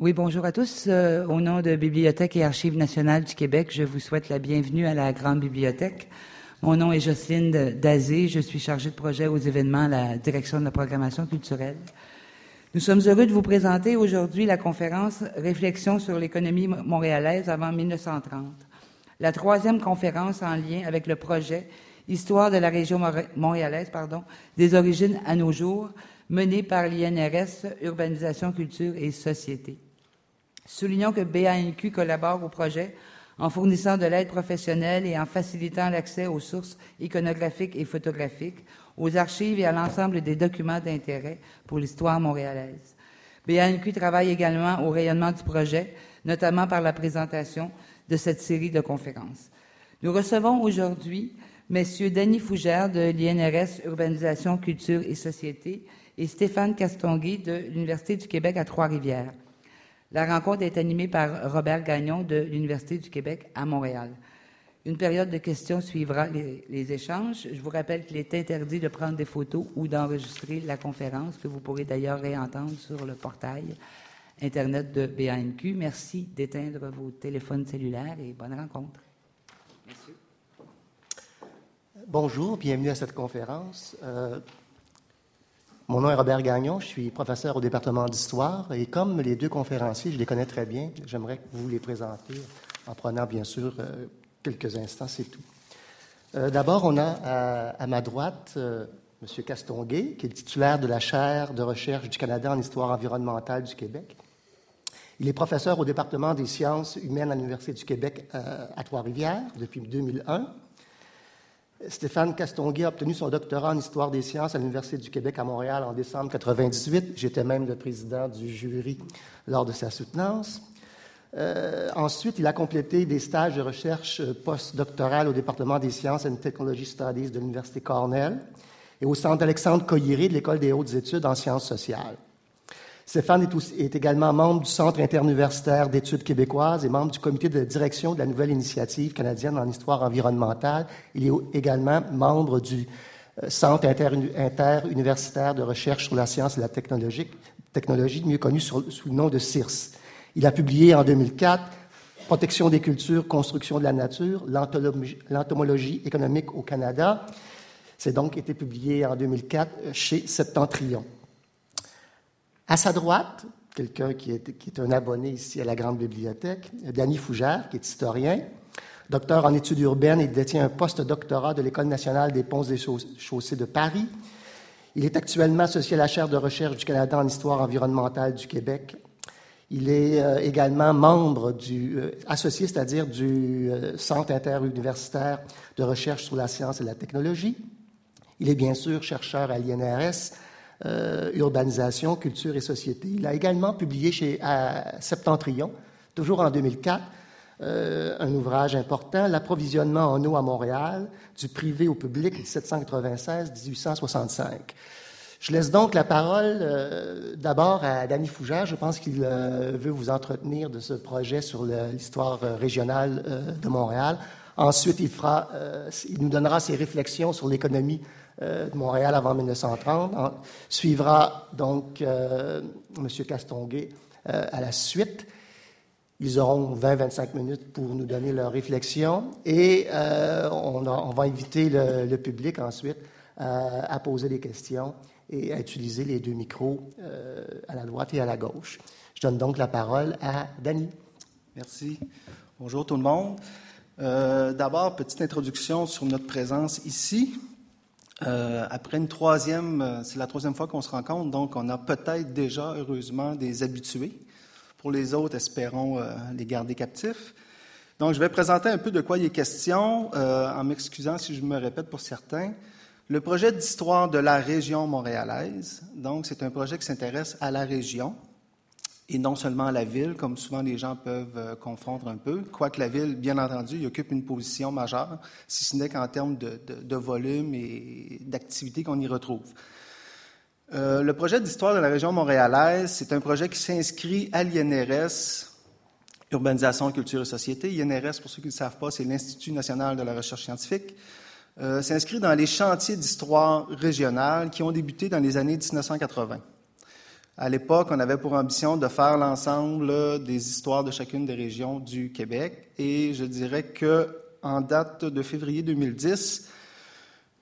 Oui, bonjour à tous. Euh, au nom de Bibliothèque et Archives nationales du Québec, je vous souhaite la bienvenue à la Grande Bibliothèque. Mon nom est Jocelyne Dazé. Je suis chargée de projet aux événements à la direction de la programmation culturelle. Nous sommes heureux de vous présenter aujourd'hui la conférence Réflexion sur l'économie montréalaise avant 1930. La troisième conférence en lien avec le projet Histoire de la région montréalaise, pardon, des origines à nos jours, mené par l'INRS Urbanisation, Culture et Société. Soulignons que BANQ collabore au projet en fournissant de l'aide professionnelle et en facilitant l'accès aux sources iconographiques et photographiques, aux archives et à l'ensemble des documents d'intérêt pour l'histoire montréalaise. BANQ travaille également au rayonnement du projet, notamment par la présentation de cette série de conférences. Nous recevons aujourd'hui messieurs Denis Fougère de l'INRS Urbanisation, Culture et Société et Stéphane Castonguay de l'Université du Québec à Trois-Rivières. La rencontre est animée par Robert Gagnon de l'Université du Québec à Montréal. Une période de questions suivra les, échanges. Je vous rappelle qu'il est interdit de prendre des photos ou d'enregistrer la conférence, que vous pourrez d'ailleurs réentendre sur le portail Internet de BANQ. Merci d'éteindre vos téléphones cellulaires et bonne rencontre. Bonjour, bienvenue à cette conférence. Euh, mon nom est Robert Gagnon, je suis professeur au département d'histoire et comme les deux conférenciers, je les connais très bien, j'aimerais que vous les présenter en prenant bien sûr euh, quelques instants, c'est tout. Euh, d'abord, on a à, ma droite euh, M. Castonguay, qui est titulaire de la chaire de recherche du Canada en histoire environnementale du Québec. Il est professeur au département des sciences humaines à l'Université du Québec à Trois-Rivières depuis 2001. Stéphane Castonguay a obtenu son doctorat en histoire des sciences à l'Université du Québec à Montréal en décembre 1998. J'étais même le président du jury lors de sa soutenance. Euh, ensuite, il a complété des stages de recherche postdoctorale au département des sciences and Technology Studies de l'Université Cornell et au centre Alexandre Coyeré de l'École des hautes études en sciences sociales. Stéphane est, également membre du Centre interuniversitaire d'études québécoises et membre du comité de direction de la nouvelle initiative canadienne en histoire environnementale. Il est également membre du euh, Centre interuniversitaire de recherche sur la science et la technologie, technologie mieux connu sous le nom de CIRS. Il a publié en 2004 Protection des cultures, construction de la nature, l'entomologie économique au Canada. C'est donc été publié en 2004 chez Septentrion. À sa droite, quelqu'un qui est, un abonné ici à la Grande Bibliothèque, Danny Fougère, qui est historien, docteur en études urbaines et détient un post-doctorat de l'École nationale des ponts et chaussées de Paris. Il est actuellement associé à la chaire de recherche du Canada en histoire environnementale du Québec. Il est euh, également membre du, euh, associé, c'est-à-dire du euh, Centre interuniversitaire de recherche sur la science et la technologie. Il est bien sûr chercheur à l'INRS, euh, urbanisation, culture et société. Il a également publié chez Septentrion, toujours en 2004, euh, un ouvrage important, L'approvisionnement en eau à Montréal, du privé au public, 1796-1865. Je laisse donc la parole euh, d'abord à Danny Fougère. Je pense qu'il veut vous entretenir de ce projet sur l'histoire régionale de Montréal. Ensuite, il, fera, il nous donnera ses réflexions sur l'économie euh, de Montréal avant 1930. suivra donc euh, M. Castonguay euh, à la suite. Ils auront 20-25 minutes pour nous donner leur réflexion et on, va inviter le, public ensuite à poser des questions et à utiliser les deux micros à la droite et à la gauche. Je donne donc la parole à Dany. Merci. Bonjour tout le monde. D'abord, petite introduction sur notre présence ici. Euh, après une troisième, euh, c'est la troisième fois qu'on se rencontre, donc on a peut-être déjà, heureusement, des habitués. Pour les autres, espérons euh, les garder captifs. Donc, je vais présenter un peu de quoi il est question, en m'excusant si je me répète pour certains. Le projet d'histoire de la région montréalaise, donc c'est un projet qui s'intéresse à la région, et non seulement la ville, comme souvent les gens peuvent euh, confondre un peu, quoique la ville, bien entendu, y occupe une position majeure, si ce n'est qu'en termes de, volume et d'activité qu'on y retrouve. Euh, le projet d'histoire de la région montréalaise, c'est un projet qui s'inscrit à l'INRS, Urbanisation, Culture et Société. INRS, pour ceux qui ne le savent pas, c'est l'Institut national de la recherche scientifique. Euh, s'inscrit dans les chantiers d'histoire régionale qui ont débuté dans les années 1980. À l'époque, on avait pour ambition de faire l'ensemble des histoires de chacune des régions du Québec. Et je dirais que en date de février 2010,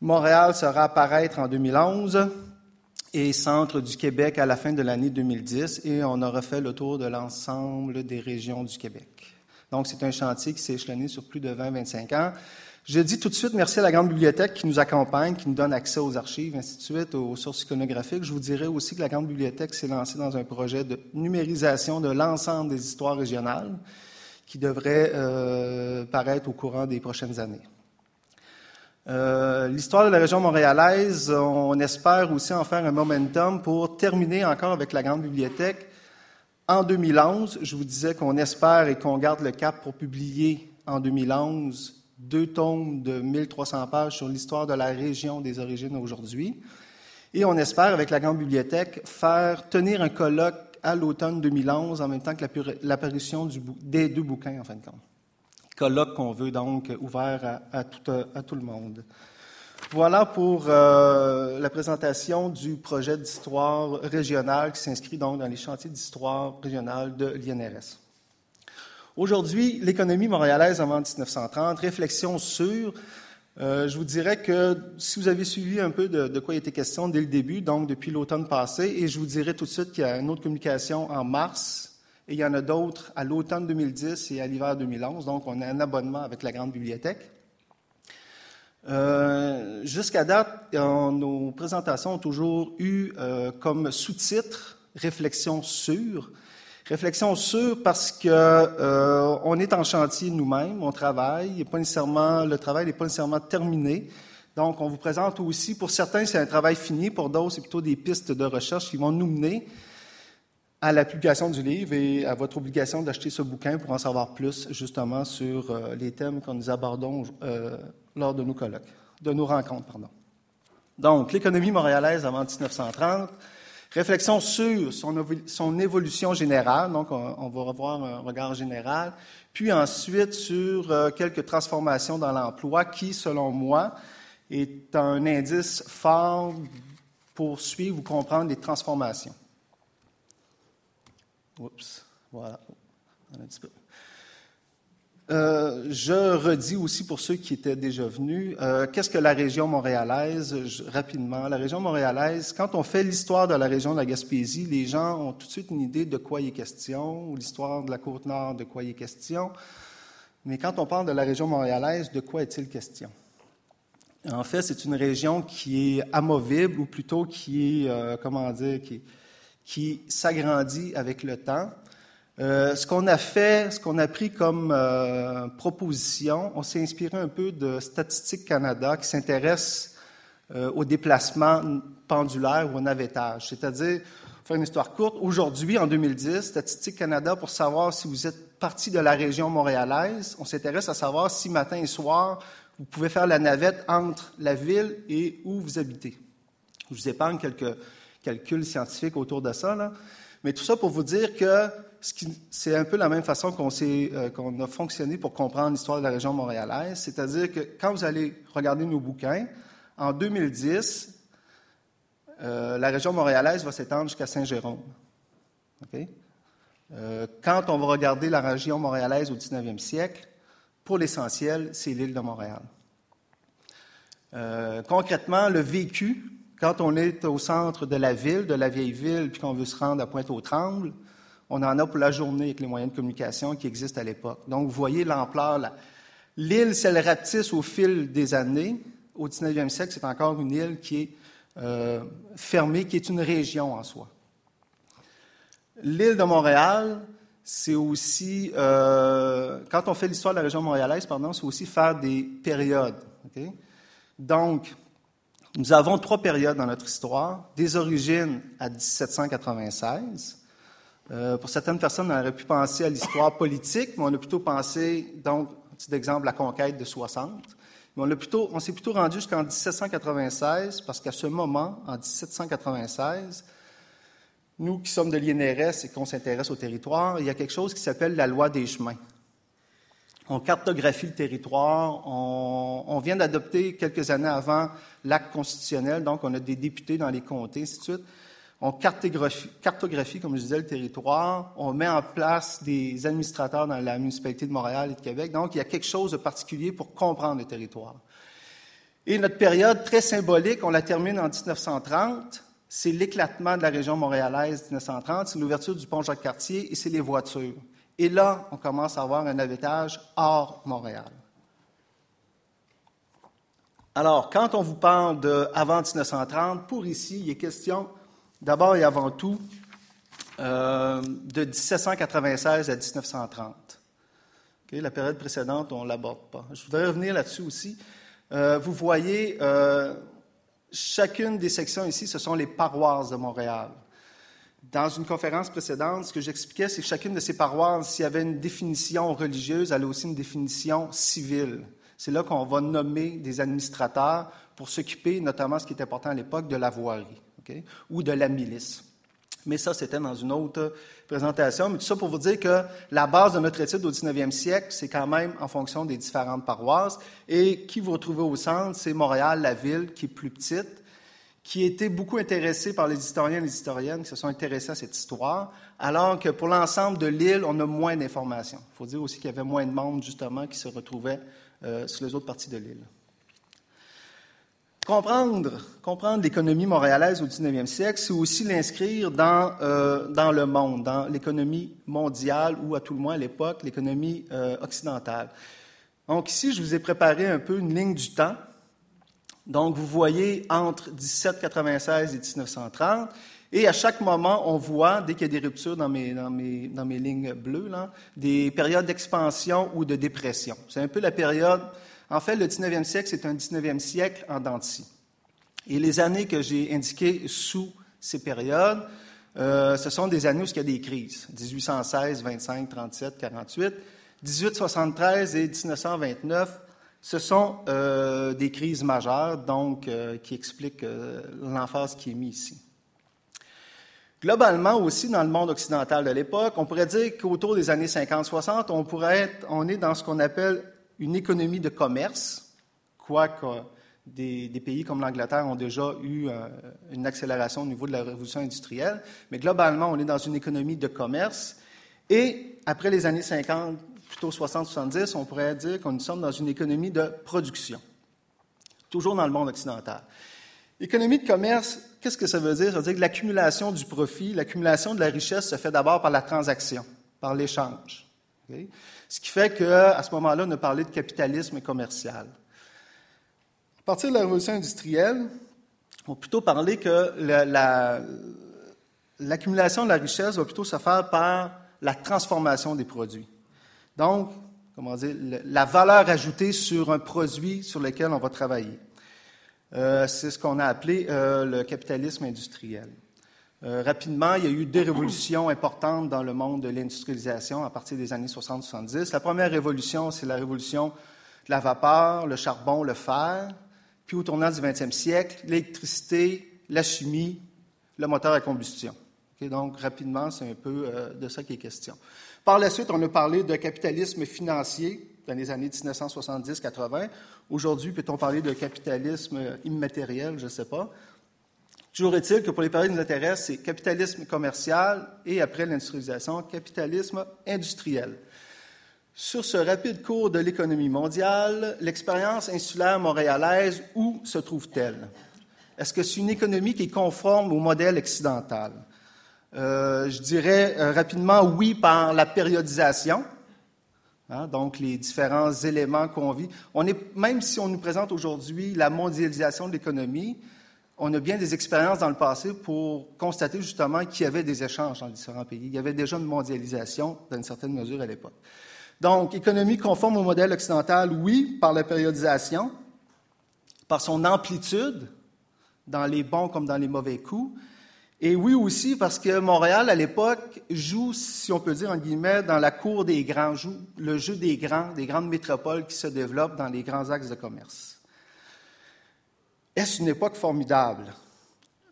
Montréal sera apparaître en 2011 et Centre du Québec à la fin de l'année 2010 et on aura fait le tour de l'ensemble des régions du Québec. Donc, c'est un chantier qui s'est échelonné sur plus de 20-25 ans. Je dis tout de suite merci à la Grande Bibliothèque qui nous accompagne, qui nous donne accès aux archives, ainsi de suite, aux sources iconographiques. Je vous dirais aussi que la Grande Bibliothèque s'est lancée dans un projet de numérisation de l'ensemble des histoires régionales qui devrait euh, paraître au courant des prochaines années. Euh, l'histoire de la région montréalaise, on espère aussi en faire un momentum pour terminer encore avec la Grande Bibliothèque. En 2011, je vous disais qu'on espère et qu'on garde le cap pour publier en 2011 deux tomes de 1300 pages sur l'histoire de la région des origines aujourd'hui. Et on espère, avec la Grande Bibliothèque, faire tenir un colloque à l'automne 2011, en même temps que l'apparition des deux bouquins, en fin de compte. Colloque qu'on veut donc ouvert à, tout, le monde. Voilà pour euh, la présentation du projet d'histoire régionale qui s'inscrit donc dans les chantiers d'histoire régionale de l'INRS. Aujourd'hui, l'économie montréalaise avant 1930, réflexion sur. Euh, je vous dirais que si vous avez suivi un peu de, quoi il était question dès le début, donc depuis l'automne passé, et je vous dirai tout de suite qu'il y a une autre communication en mars, et il y en a d'autres à l'automne 2010 et à l'hiver 2011, donc on a un abonnement avec la Grande Bibliothèque. Euh, jusqu'à date, nos présentations ont toujours eu euh, comme sous-titre Réflexion sur. Réflexion sûre parce que euh, on est en chantier nous-mêmes, on travaille, pas nécessairement, le travail n'est pas nécessairement terminé. Donc, on vous présente aussi, pour certains, c'est un travail fini, pour d'autres, c'est plutôt des pistes de recherche qui vont nous mener à la publication du livre et à votre obligation d'acheter ce bouquin pour en savoir plus, justement, sur euh, les thèmes que nous abordons euh, lors de nos colloques, de nos rencontres, pardon. Donc, l'économie montréalaise avant 1930, Réflexion sur son, évolution générale, donc on, va revoir un regard général, puis ensuite sur euh, quelques transformations dans l'emploi qui, selon moi, est un indice fort pour suivre ou comprendre les transformations. Oups, voilà. Un petit peu. Euh, je redis aussi pour ceux qui étaient déjà venus, euh, qu'est-ce que la région montréalaise? Rapidement, la région montréalaise, quand on fait l'histoire de la région de la Gaspésie, les gens ont tout de suite une idée de quoi il est question, ou l'histoire de la côte nord, de quoi il est question. Mais quand on parle de la région montréalaise, de quoi est-il question? En fait, c'est une région qui est amovible, ou plutôt qui est, euh, comment dire, qui, qui s'agrandit avec le temps. Euh, ce qu'on a fait, ce qu'on a pris comme euh, proposition, on s'est inspiré un peu de Statistique Canada qui s'intéresse euh, au déplacement pendulaire ou au navettage. C'est-à-dire, pour faire une histoire courte, aujourd'hui, en 2010, Statistique Canada, pour savoir si vous êtes parti de la région montréalaise, on s'intéresse à savoir si matin et soir, vous pouvez faire la navette entre la ville et où vous habitez. Je vous épargne quelques calculs scientifiques autour de ça, là. mais tout ça pour vous dire que c'est un peu la même façon euh, qu'on a fonctionné pour comprendre l'histoire de la région montréalaise, c'est-à-dire que quand vous allez regarder nos bouquins, en 2010, euh, la région montréalaise va s'étendre jusqu'à Saint-Jérôme. Euh, quand on va regarder la région montréalaise au 19e siècle, pour l'essentiel, c'est l'île de Montréal. concrètement, le vécu, quand on est au centre de la ville, de la vieille ville, puis qu'on veut se rendre à Pointe-aux-Trembles, on en a pour la journée avec les moyens de communication qui existent à l'époque. Donc, vous voyez l'ampleur. L'île, si elle rapetisse au fil des années, au 19e siècle, c'est encore une île qui est euh, fermée, qui est une région en soi. L'île de Montréal, c'est aussi, euh, quand on fait l'histoire de la région montréalaise, pardon, c'est aussi faire des périodes. Donc, nous avons trois périodes dans notre histoire. Des origines à 1796, euh, pour certaines personnes, on aurait pu penser à l'histoire politique, mais on a plutôt pensé, donc, petit exemple, la conquête de 60. Mais on, s'est plutôt rendu jusqu'en 1796, parce qu'à ce moment, en 1796, nous qui sommes de l'INRS et qu'on s'intéresse au territoire, il y a quelque chose qui s'appelle la loi des chemins. On cartographie le territoire. On, on vient d'adopter quelques années avant l'acte constitutionnel, donc on a des députés dans les comtés, ainsi de suite On cartographie, comme je disais, le territoire. On met en place des administrateurs dans la municipalité de Montréal et de Québec. Donc, il y a quelque chose de particulier pour comprendre le territoire. Et notre période très symbolique, on la termine en 1930. C'est l'éclatement de la région montréalaise 1930, c'est l'ouverture du pont Jacques-Cartier et c'est les voitures. Et là, on commence à avoir un navettage hors Montréal. Alors, quand on vous parle de avant 1930, pour ici, il est question d'abord et avant tout euh, de 1796 à 1930. la période précédente, on ne l'aborde pas. Je voudrais revenir là-dessus aussi. Euh, vous voyez, euh, chacune des sections ici, ce sont les paroisses de Montréal. Dans une conférence précédente, ce que j'expliquais, c'est que chacune de ces paroisses, s'il y avait une définition religieuse, elle a aussi une définition civile. C'est là qu'on va nommer des administrateurs pour s'occuper, notamment ce qui est important à l'époque, de la voirie ou de la milice. Mais ça, c'était dans une autre présentation. Mais tout ça pour vous dire que la base de notre étude au 19e siècle, c'est quand même en fonction des différentes paroisses. Et qui vous retrouvez au centre, c'est Montréal, la ville, qui est plus petite, qui était beaucoup intéressée par les historiens et les historiennes qui se sont intéressés à cette histoire, alors que pour l'ensemble de l'île, on a moins d'informations. Il faut dire aussi qu'il y avait moins de monde, justement, qui se retrouvaient euh, sur les autres parties de l'île. Comprendre, l'économie montréalaise au 19e siècle, c'est aussi l'inscrire dans, euh, dans le monde, dans l'économie mondiale ou à tout le moins à l'époque l'économie euh, occidentale. Donc ici, je vous ai préparé un peu une ligne du temps. Donc vous voyez entre 1796 et 1930, et à chaque moment, on voit, dès qu'il y a des ruptures dans mes, lignes bleues, des périodes d'expansion ou de dépression. C'est un peu la période en fait, le 19e siècle, c'est un 19e siècle en dents Et les années que j'ai indiquées sous ces périodes, euh, ce sont des années où il y a des crises. 1816, 25, 37, 48. 1873 et 1929, ce sont euh, des crises majeures, donc euh, qui expliquent l'emphase qui est mise ici. Globalement aussi, dans le monde occidental de l'époque, on pourrait dire qu'autour des années 50-60, on pourrait être, on est dans ce qu'on appelle une économie de commerce, quoique des, des pays comme l'Angleterre ont déjà eu euh, une accélération au niveau de la révolution industrielle, mais globalement, on est dans une économie de commerce. Et après les années 50, plutôt 60-70, on pourrait dire qu'on nous sommes dans une économie de production, toujours dans le monde occidental. Économie de commerce, qu'est-ce que ça veut dire? Ça veut dire que l'accumulation du profit, l'accumulation de la richesse se fait d'abord par la transaction, par l'échange. Ce qui fait qu'à ce moment-là, on a parlé de capitalisme commercial. À partir de la révolution industrielle, on va plutôt parler que l'accumulation de la richesse va plutôt se faire par la transformation des produits. Donc, comment dire, la valeur ajoutée sur un produit sur lequel on va travailler. Euh, c'est ce qu'on a appelé euh, le capitalisme industriel. Euh, rapidement, il y a eu deux révolutions importantes dans le monde de l'industrialisation à partir des années 60-70. La première révolution, c'est la révolution de la vapeur, le charbon, le fer. Puis au tournant du 20e siècle, l'électricité, la chimie, le moteur à combustion. donc, rapidement, c'est un peu euh, de ça qui est question. Par la suite, on a parlé de capitalisme financier dans les années 1970-80. Aujourd'hui, peut-on parler de capitalisme immatériel? Je ne sais pas. Toujours est-il que pour les périodes qui nous intéressent, c'est capitalisme commercial et après l'industrialisation, capitalisme industriel. Sur ce rapide cours de l'économie mondiale, l'expérience insulaire montréalaise, où se trouve-t-elle? Est-ce que c'est une économie qui est conforme au modèle occidental? Euh, je dirais euh, rapidement oui par la périodisation, hein, donc les différents éléments qu'on vit. On est, même si on nous présente aujourd'hui la mondialisation de l'économie, on a bien des expériences dans le passé pour constater justement qu'il y avait des échanges dans différents pays. Il y avait déjà une mondialisation dans une certaine mesure à l'époque. Donc, économie conforme au modèle occidental, oui, par la périodisation, par son amplitude, dans les bons comme dans les mauvais coups, et oui aussi parce que Montréal, à l'époque, joue, si on peut dire en guillemets, dans la cour des grands, joue le jeu des grands, des grandes métropoles qui se développent dans les grands axes de commerce. Est-ce une époque formidable?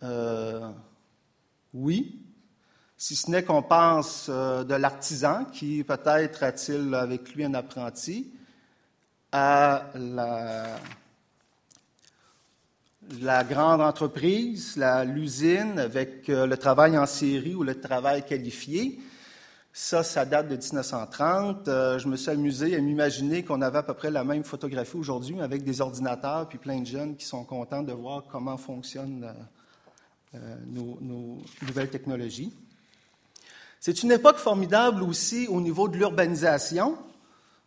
Euh, oui, si ce n'est qu'on pense euh, de l'artisan qui peut-être a-t-il avec lui un apprenti, à la grande entreprise, l'usine avec euh, le travail en série ou le travail qualifié. Ça, ça date de 1930. Euh, je me suis amusé à m'imaginer qu'on avait à peu près la même photographie aujourd'hui avec des ordinateurs puis plein de jeunes qui sont contents de voir comment fonctionnent nos, nos nouvelles technologies. C'est une époque formidable aussi au niveau de l'urbanisation.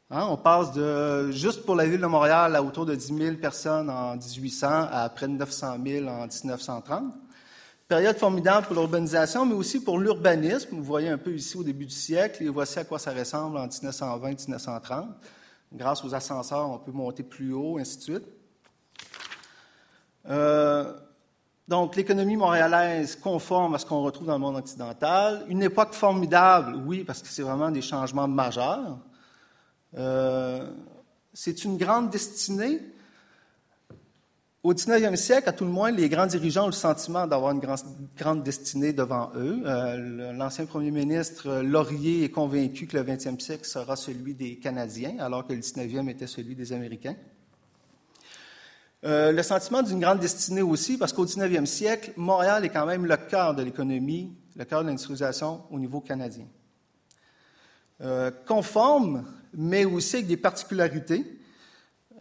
Hein, on passe de, juste pour la ville de Montréal, à autour de 10 000 personnes en 1800 à près de 900 000 en 1930. Période formidable pour l'urbanisation, mais aussi pour l'urbanisme. Vous voyez un peu ici au début du siècle, et voici à quoi ça ressemble en 1920-1930. Grâce aux ascenseurs, on peut monter plus haut, ainsi de suite. Euh, donc, l'économie montréalaise conforme à ce qu'on retrouve dans le monde occidental. Une époque formidable, oui, parce que c'est vraiment des changements majeurs. Euh, c'est une grande destinée. Au 19e siècle, à tout le moins, les grands dirigeants ont le sentiment d'avoir une grande destinée devant eux. Euh, l'ancien premier ministre Laurier est convaincu que le 20e siècle sera celui des Canadiens, alors que le 19e était celui des Américains. Euh, le sentiment d'une grande destinée aussi, parce qu'au 19e siècle, Montréal est quand même le cœur de l'économie, le cœur de l'industrialisation au niveau canadien. Euh, conforme, mais aussi avec des particularités.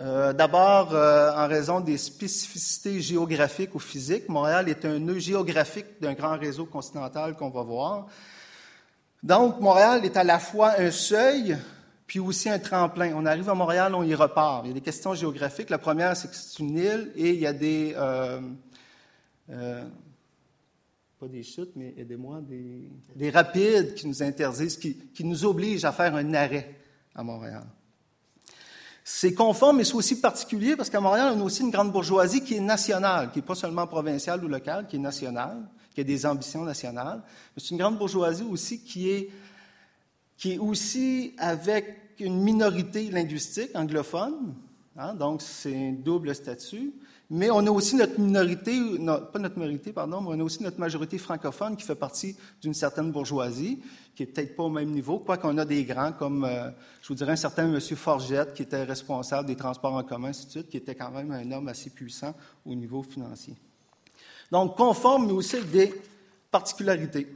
Euh, d'abord, en raison des spécificités géographiques ou physiques, Montréal est un nœud géographique d'un grand réseau continental qu'on va voir. Donc, Montréal est à la fois un seuil, puis aussi un tremplin. On arrive à Montréal, on y repart. Il y a des questions géographiques. La première, c'est que c'est une île et il y a des... Euh, euh, pas des chutes, mais aidez-moi, des, des, rapides qui nous interdisent, qui, nous obligent à faire un arrêt à Montréal. C'est conforme, mais c'est aussi particulier parce qu'à Montréal, on a aussi une grande bourgeoisie qui est nationale, qui n'est pas seulement provinciale ou locale, qui est nationale, qui a des ambitions nationales. C'est une grande bourgeoisie aussi qui est qui est aussi avec une minorité linguistique anglophone, hein, donc c'est un double statut. Mais on a aussi notre minorité, pas notre minorité, pardon, mais on a aussi notre majorité francophone qui fait partie d'une certaine bourgeoisie, qui est peut-être pas au même niveau, quoi qu'on a des grands comme, euh, je vous dirais, un certain M. Forgette, qui était responsable des transports en commun, ainsi de suite, qui était quand même un homme assez puissant au niveau financier. Donc, conforme, mais aussi avec des particularités.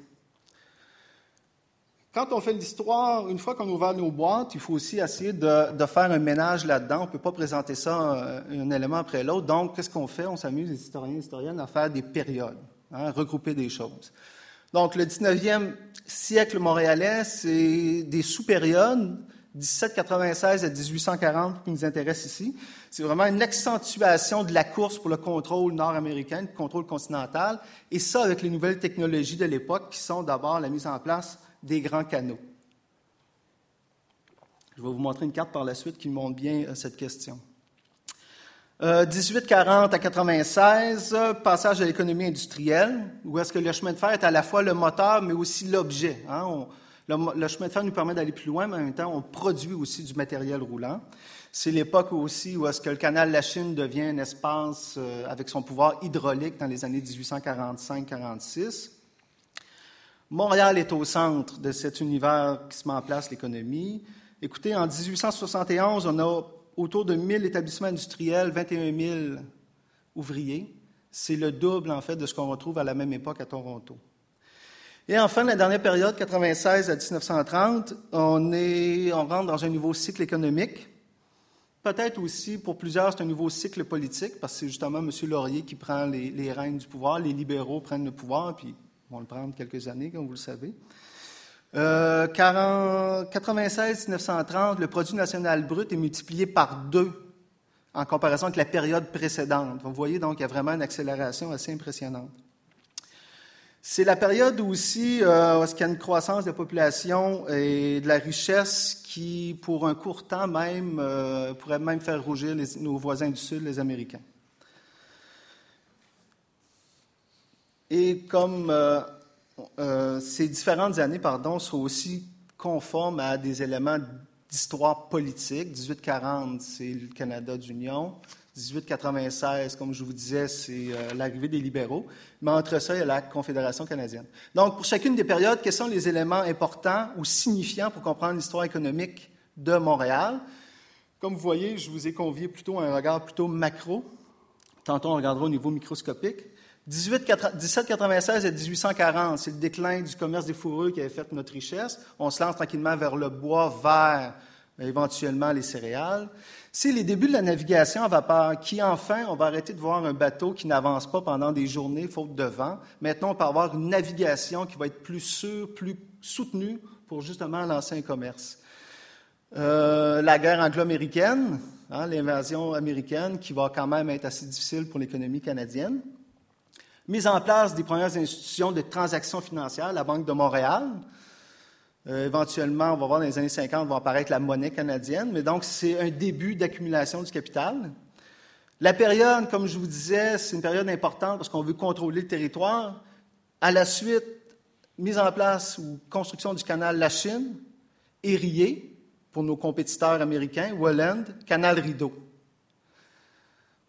Quand on fait l'histoire, une fois qu'on ouvre nos boîtes, il faut aussi essayer de, faire un ménage là-dedans. On ne peut pas présenter ça euh, un, élément après l'autre. Donc, qu'est-ce qu'on fait? On s'amuse, les historiens et historiennes, à faire des périodes, hein, regrouper des choses. Donc, le 19e siècle montréalais, c'est des sous-périodes, 1796 à 1840 qui nous intéressent ici. C'est vraiment une accentuation de la course pour le contrôle nord-américain, le contrôle continental, et ça avec les nouvelles technologies de l'époque qui sont d'abord la mise en place des grands canaux. Je vais vous montrer une carte par la suite qui montre bien euh, cette question. 1840 euh, à 96, passage à l'économie industrielle, où est-ce que le chemin de fer est à la fois le moteur, mais aussi l'objet. Hein? Le, chemin de fer nous permet d'aller plus loin, mais en même temps, on produit aussi du matériel roulant. C'est l'époque aussi où est-ce que le canal de la Chine devient un espace euh, avec son pouvoir hydraulique dans les années 1845-46. Montréal est au centre de cet univers qui se met en place, l'économie. Écoutez, en 1871, on a autour de 1000 établissements industriels, 21 000 ouvriers. C'est le double, en fait, de ce qu'on retrouve à la même époque à Toronto. Et enfin, la dernière période, 96 à 1930, on, rentre dans un nouveau cycle économique. Peut-être aussi, pour plusieurs, c'est un nouveau cycle politique, parce que c'est justement M. Laurier qui prend les, les rênes du pouvoir, les libéraux prennent le pouvoir, puis vont le prendre quelques années, comme vous le savez. Euh, 96-1930, le produit national brut est multiplié par deux en comparaison avec la période précédente. Vous voyez donc qu'il y a vraiment une accélération assez impressionnante. C'est la période aussi euh, où il y a une croissance de la population et de la richesse qui, pour un court temps même, euh, pourrait même faire rougir nos voisins du Sud, les Américains. Et comme euh, euh, ces différentes années pardon, sont aussi conformes à des éléments d'histoire politique, 1840, c'est le Canada d'Union. 1896, comme je vous disais, c'est euh, l'arrivée des libéraux. Mais entre ça, il y a la Confédération canadienne. Donc, pour chacune des périodes, quels sont les éléments importants ou signifiants pour comprendre l'histoire économique de Montréal? Comme vous voyez, je vous ai convié plutôt à un regard plutôt macro Tantôt, on regardera au niveau microscopique. 1796 et 1840, c'est le déclin du commerce des fourrures qui avait fait notre richesse. On se lance tranquillement vers le bois, vers éventuellement les céréales. C'est les débuts de la navigation à vapeur qui, enfin, on va arrêter de voir un bateau qui n'avance pas pendant des journées faute de vent. Maintenant, on peut avoir une navigation qui va être plus sûre, plus soutenue pour justement lancer un commerce. Euh, la guerre anglo-américaine, hein, l'invasion américaine qui va quand même être assez difficile pour l'économie canadienne. Mise en place des premières institutions de transactions financières, la Banque de Montréal, euh, éventuellement, on va voir dans les années 50, va apparaître la monnaie canadienne, mais donc c'est un début d'accumulation du capital. La période, comme je vous disais, c'est une période importante parce qu'on veut contrôler le territoire. À la suite, mise en place ou construction du canal La Chine, Erie pour nos compétiteurs américains, Welland, canal Rideau.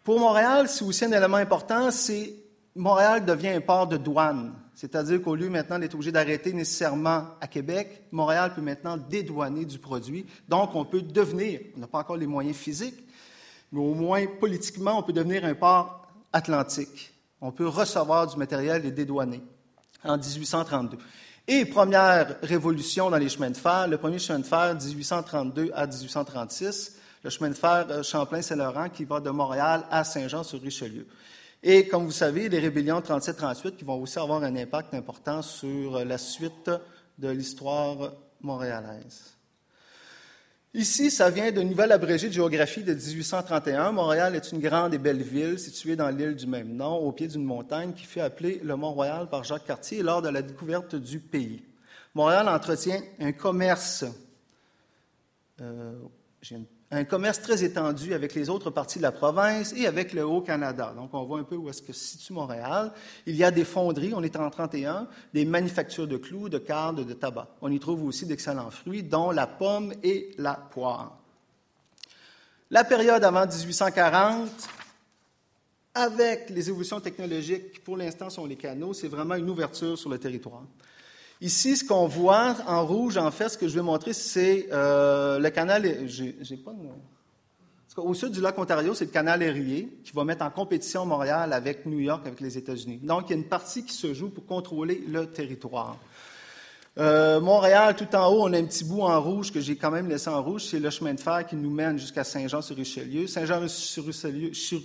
Pour Montréal, c'est aussi un élément important, c'est Montréal devient un port de douane. C'est-à-dire qu'au lieu maintenant d'être obligé d'arrêter nécessairement à Québec, Montréal peut maintenant dédouaner du produit. Donc, on peut devenir, on n'a pas encore les moyens physiques, mais au moins politiquement, on peut devenir un port atlantique. On peut recevoir du matériel et dédouaner en 1832. Et première révolution dans les chemins de fer, le premier chemin de fer 1832 à 1836, le chemin de fer euh, Champlain-Saint-Laurent qui va de Montréal à Saint-Jean-sur-Richelieu. Et comme vous savez, les rébellions 37-38 qui vont aussi avoir un impact important sur la suite de l'histoire montréalaise. Ici, ça vient d'un nouvel abrégé de géographie de 1831. Montréal est une grande et belle ville située dans l'île du même nom, au pied d'une montagne qui fut appelée le Mont-Royal par Jacques Cartier lors de la découverte du pays. Montréal entretient un commerce, euh, un commerce très étendu avec les autres parties de la province et avec le Haut-Canada. Donc, on voit un peu où est-ce que se situe Montréal. Il y a des fonderies, on est en 31, des manufactures de clous, de cardes, de tabac. On y trouve aussi d'excellents fruits, dont la pomme et la poire. La période avant 1840, avec les évolutions technologiques qui, pour l'instant, sont les canaux, c'est vraiment une ouverture sur le territoire. Ici, ce qu'on voit en rouge, en fait, ce que je vais montrer, c'est euh, le canal. J'ai, pas Au sud du lac Ontario, c'est le canal Erie qui va mettre en compétition Montréal avec New York, avec les États-Unis. Donc, il y a une partie qui se joue pour contrôler le territoire. Euh, Montréal, tout en haut, on a un petit bout en rouge que j'ai quand même laissé en rouge. C'est le chemin de fer qui nous mène jusqu'à Saint-Jean-sur-Richelieu. Saint-Jean-sur-Richelieu, sur,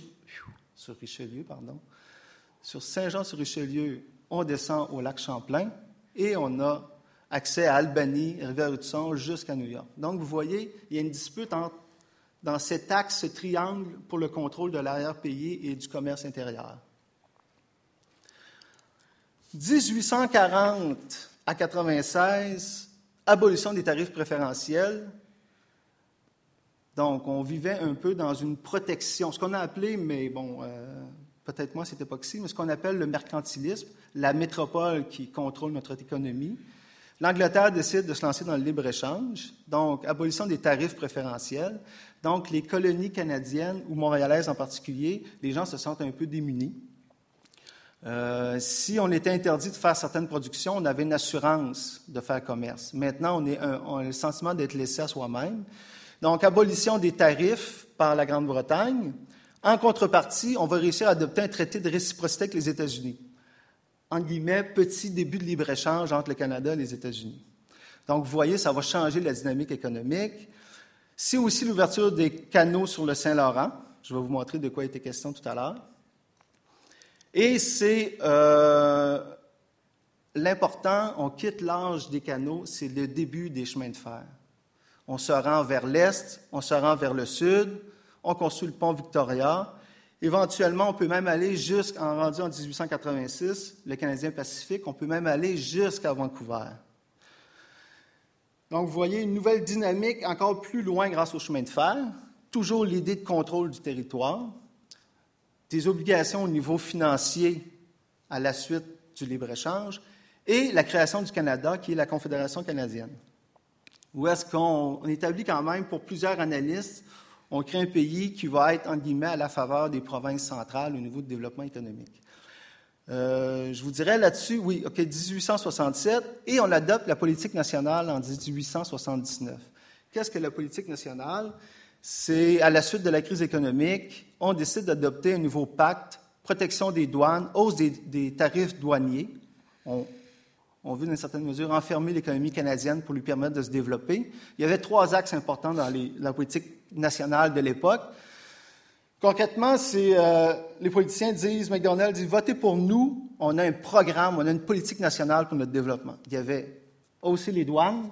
sur Richelieu, pardon. Sur Saint-Jean-sur-Richelieu, on descend au lac Champlain et on a accès à Albany, Rivière-Hudson, jusqu'à New York. Donc, vous voyez, il y a une dispute dans cet axe, ce triangle pour le contrôle de l'arrière-pays et du commerce intérieur. 1840 à 96, abolition des tarifs préférentiels. Donc, on vivait un peu dans une protection, ce qu'on a appelé, mais bon, euh, peut-être moins à cette époque-ci, mais ce qu'on appelle le mercantilisme, la métropole qui contrôle notre économie. L'Angleterre décide de se lancer dans le libre-échange, donc abolition des tarifs préférentiels. Donc, les colonies canadiennes, ou montréalaises en particulier, les gens se sentent un peu démunis. Euh, si on était interdit de faire certaines productions, on avait une assurance de faire commerce. Maintenant, on, a le sentiment d'être laissé à soi-même. Donc, abolition des tarifs par la Grande-Bretagne, en contrepartie, on va réussir à adopter un traité de réciprocité avec les États-Unis. En guillemets, petit début de libre-échange entre le Canada et les États-Unis. Donc, vous voyez, ça va changer la dynamique économique. C'est aussi l'ouverture des canaux sur le Saint-Laurent. Je vais vous montrer de quoi était question tout à l'heure. Et c'est euh, l'important, on quitte l'âge des canaux, c'est le début des chemins de fer. On se rend vers l'est, on se rend vers le sud, on construit le pont Victoria. Éventuellement, on peut même aller jusqu'en rendu en 1886, le Canadien Pacifique, on peut même aller jusqu'à Vancouver. Donc, vous voyez une nouvelle dynamique encore plus loin grâce au chemin de fer, toujours l'idée de contrôle du territoire, des obligations au niveau financier à la suite du libre-échange et la création du Canada, qui est la Confédération canadienne. Où est-ce qu'on établit quand même, pour plusieurs analystes, on crée un pays qui va être, en guillemets, à la faveur des provinces centrales au niveau du développement économique. Euh, je vous dirais là-dessus, oui, OK, 1867, et on adopte la politique nationale en 1879. Qu'est-ce que la politique nationale? c'est à la suite de la crise économique, on décide d'adopter un nouveau pacte, protection des douanes, hausse des, tarifs douaniers. On veut, d'une certaine mesure, enfermer l'économie canadienne pour lui permettre de se développer. Il y avait trois axes importants dans la politique nationale de l'époque. Concrètement, c'est euh, les politiciens disent, McDonald's dit, votez pour nous, on a un programme, on a une politique nationale pour notre développement. Il y avait aussi les douanes,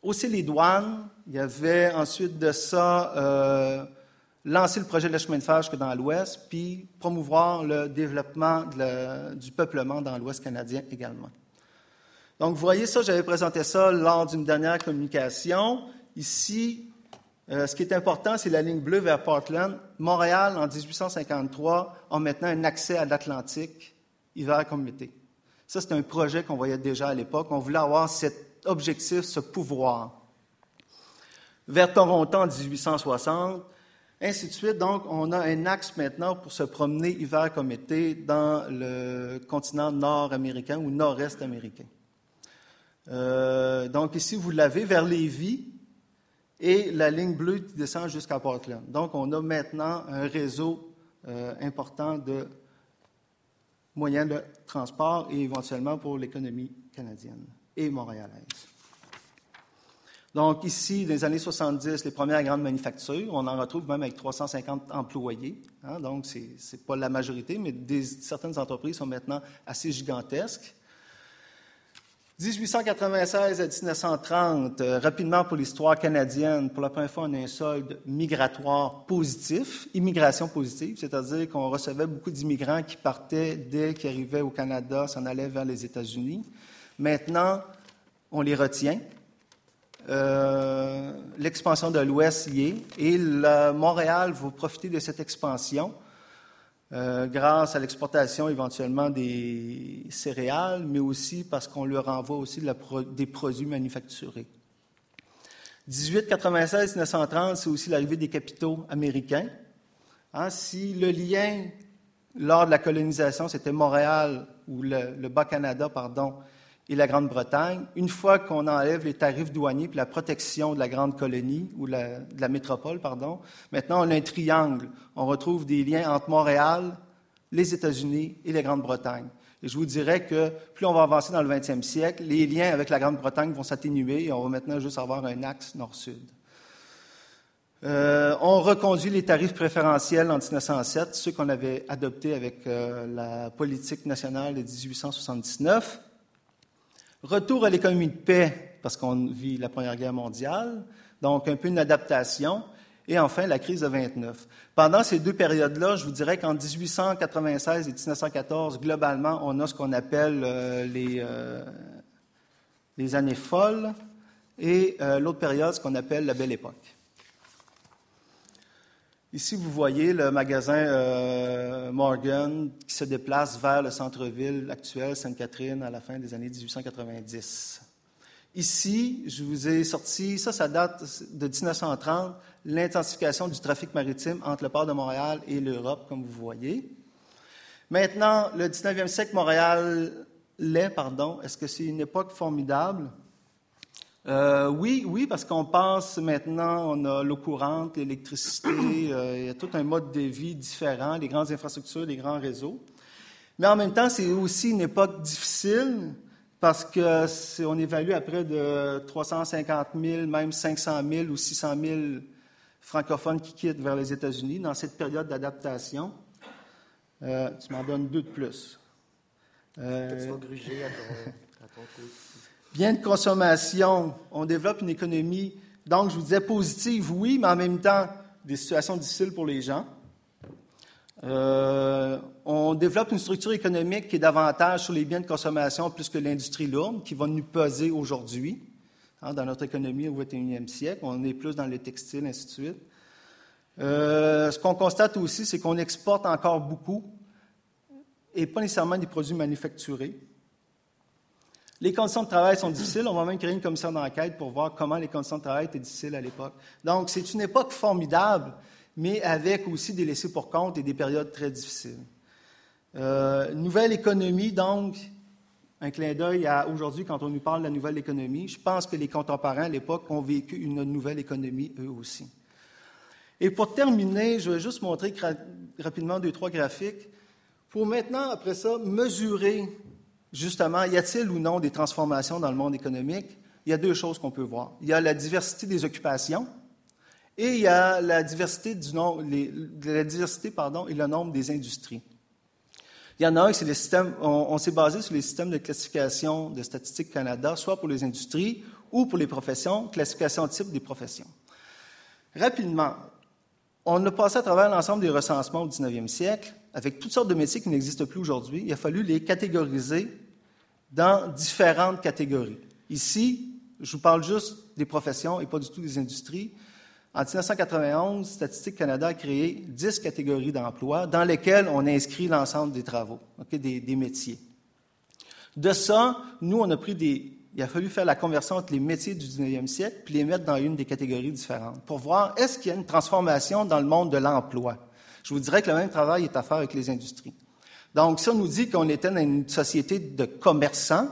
aussi les douanes, il y avait ensuite de ça euh, lancer le projet de chemin de fer jusque dans l'Ouest, puis promouvoir le développement du peuplement dans l'Ouest canadien également. Donc, vous voyez ça, j'avais présenté ça lors d'une dernière communication. Ici, euh, ce qui est important, c'est la ligne bleue vers Portland. Montréal, en 1853, a maintenant un accès à l'Atlantique, hiver comme été. Ça, c'est un projet qu'on voyait déjà à l'époque. On voulait avoir cet objectif, ce pouvoir. Vers Toronto en 1860, ainsi de suite. Donc, on a un axe maintenant pour se promener hiver comme été dans le continent nord-américain ou nord-est américain. Euh, donc, ici, vous l'avez vers Lévis et la ligne bleue qui descend jusqu'à Portland. Donc, on a maintenant un réseau euh, important de moyens de transport et éventuellement pour l'économie canadienne et montréalaise. Donc ici, dans les années 70, les premières grandes manufactures, on en retrouve même avec 350 employés. Hein. donc ce n'est pas la majorité, mais certaines entreprises sont maintenant assez gigantesques. 1896 à 1930, euh, rapidement pour l'histoire canadienne, pour la première fois, on a un solde migratoire positif, immigration positive, c'est-à-dire qu'on recevait beaucoup d'immigrants qui partaient dès qu'ils arrivaient au Canada, s'en allaient vers les États-Unis. Maintenant, on les retient. Euh, l'expansion de l'Ouest y est, et Montréal va profiter de cette expansion euh, grâce à l'exportation éventuellement des céréales, mais aussi parce qu'on leur envoie aussi des produits manufacturés. 1896-1930, c'est aussi l'arrivée des capitaux américains. Hein, si le lien lors de la colonisation, c'était Montréal ou le, le Bas-Canada, pardon, et la Grande-Bretagne, une fois qu'on enlève les tarifs douaniers et la protection de la grande colonie ou de la métropole, pardon, maintenant on a un triangle. On retrouve des liens entre Montréal, les États-Unis et la Grande-Bretagne. Et je vous dirais que plus on va avancer dans le 20e siècle, les liens avec la Grande-Bretagne vont s'atténuer et on va maintenant juste avoir un axe nord-sud. Euh, on reconduit les tarifs préférentiels en 1907, ceux qu'on avait adoptés avec euh, la politique nationale de 1879. Retour à l'économie de paix, parce qu'on vit la Première Guerre mondiale, donc un peu une adaptation. Et enfin, la crise de 29. Pendant ces deux périodes-là, je vous dirais qu'en 1896 et 1914, globalement, on a ce qu'on appelle euh, les, euh, les, années folles et euh, l'autre période, ce qu'on appelle la belle époque. Ici, vous voyez le magasin euh, Morgan qui se déplace vers le centre-ville actuel, Sainte-Catherine, à la fin des années 1890. Ici, je vous ai sorti, ça, ça date de 1930, l'intensification du trafic maritime entre le port de Montréal et l'Europe, comme vous voyez. Maintenant, le 19e siècle, Montréal l'est, pardon. Est-ce que c'est une époque formidable? Euh, oui, oui, parce qu'on pense maintenant, on a l'eau courante, l'électricité, euh, il y a tout un mode de vie différent, les grandes infrastructures, les grands réseaux. Mais en même temps, c'est aussi une époque difficile parce qu'on évalue à près de 350 000, même 500 000 ou 600 000 francophones qui quittent vers les États-Unis dans cette période d'adaptation. Euh, tu m'en donnes deux de plus. Euh, tu vas gruger à ton, à ton bien de consommation, on développe une économie, donc je vous disais positive, oui, mais en même temps des situations difficiles pour les gens. Euh, on développe une structure économique qui est davantage sur les biens de consommation plus que l'industrie lourde, qui va nous peser aujourd'hui hein, dans notre économie au 21e siècle. On est plus dans le textile, ainsi de suite. Euh, ce qu'on constate aussi, c'est qu'on exporte encore beaucoup et pas nécessairement des produits manufacturés. Les conditions de travail sont difficiles. On va même créer une commission d'enquête pour voir comment les conditions de travail étaient difficiles à l'époque. Donc, c'est une époque formidable, mais avec aussi des laissés pour compte et des périodes très difficiles. Euh, nouvelle économie, donc, un clin d'œil à aujourd'hui quand on nous parle de la nouvelle économie. Je pense que les contemporains à l'époque ont vécu une nouvelle économie eux aussi. Et pour terminer, je vais juste montrer rapidement deux, trois graphiques pour maintenant, après ça, mesurer justement, y a-t-il ou non des transformations dans le monde économique? Il y a deux choses qu'on peut voir. Il y a la diversité des occupations et il y a la diversité, du la diversité pardon, et le nombre des industries. Il y en a un, c'est le système, on, s'est basé sur les systèmes de classification de Statistique Canada, soit pour les industries ou pour les professions, classification type des professions. Rapidement, on a passé à travers l'ensemble des recensements au 19e siècle, avec toutes sortes de métiers qui n'existent plus aujourd'hui. Il a fallu les catégoriser dans différentes catégories. Ici, je vous parle juste des professions et pas du tout des industries. En 1991, Statistique Canada a créé 10 catégories d'emplois dans lesquelles on inscrit l'ensemble des travaux, des, métiers. De ça, nous, on a pris des. Il a fallu faire la conversion entre les métiers du 19e siècle puis les mettre dans une des catégories différentes pour voir est-ce qu'il y a une transformation dans le monde de l'emploi. Je vous dirais que le même travail est à faire avec les industries. Donc, si on nous dit qu'on était dans une société de commerçants,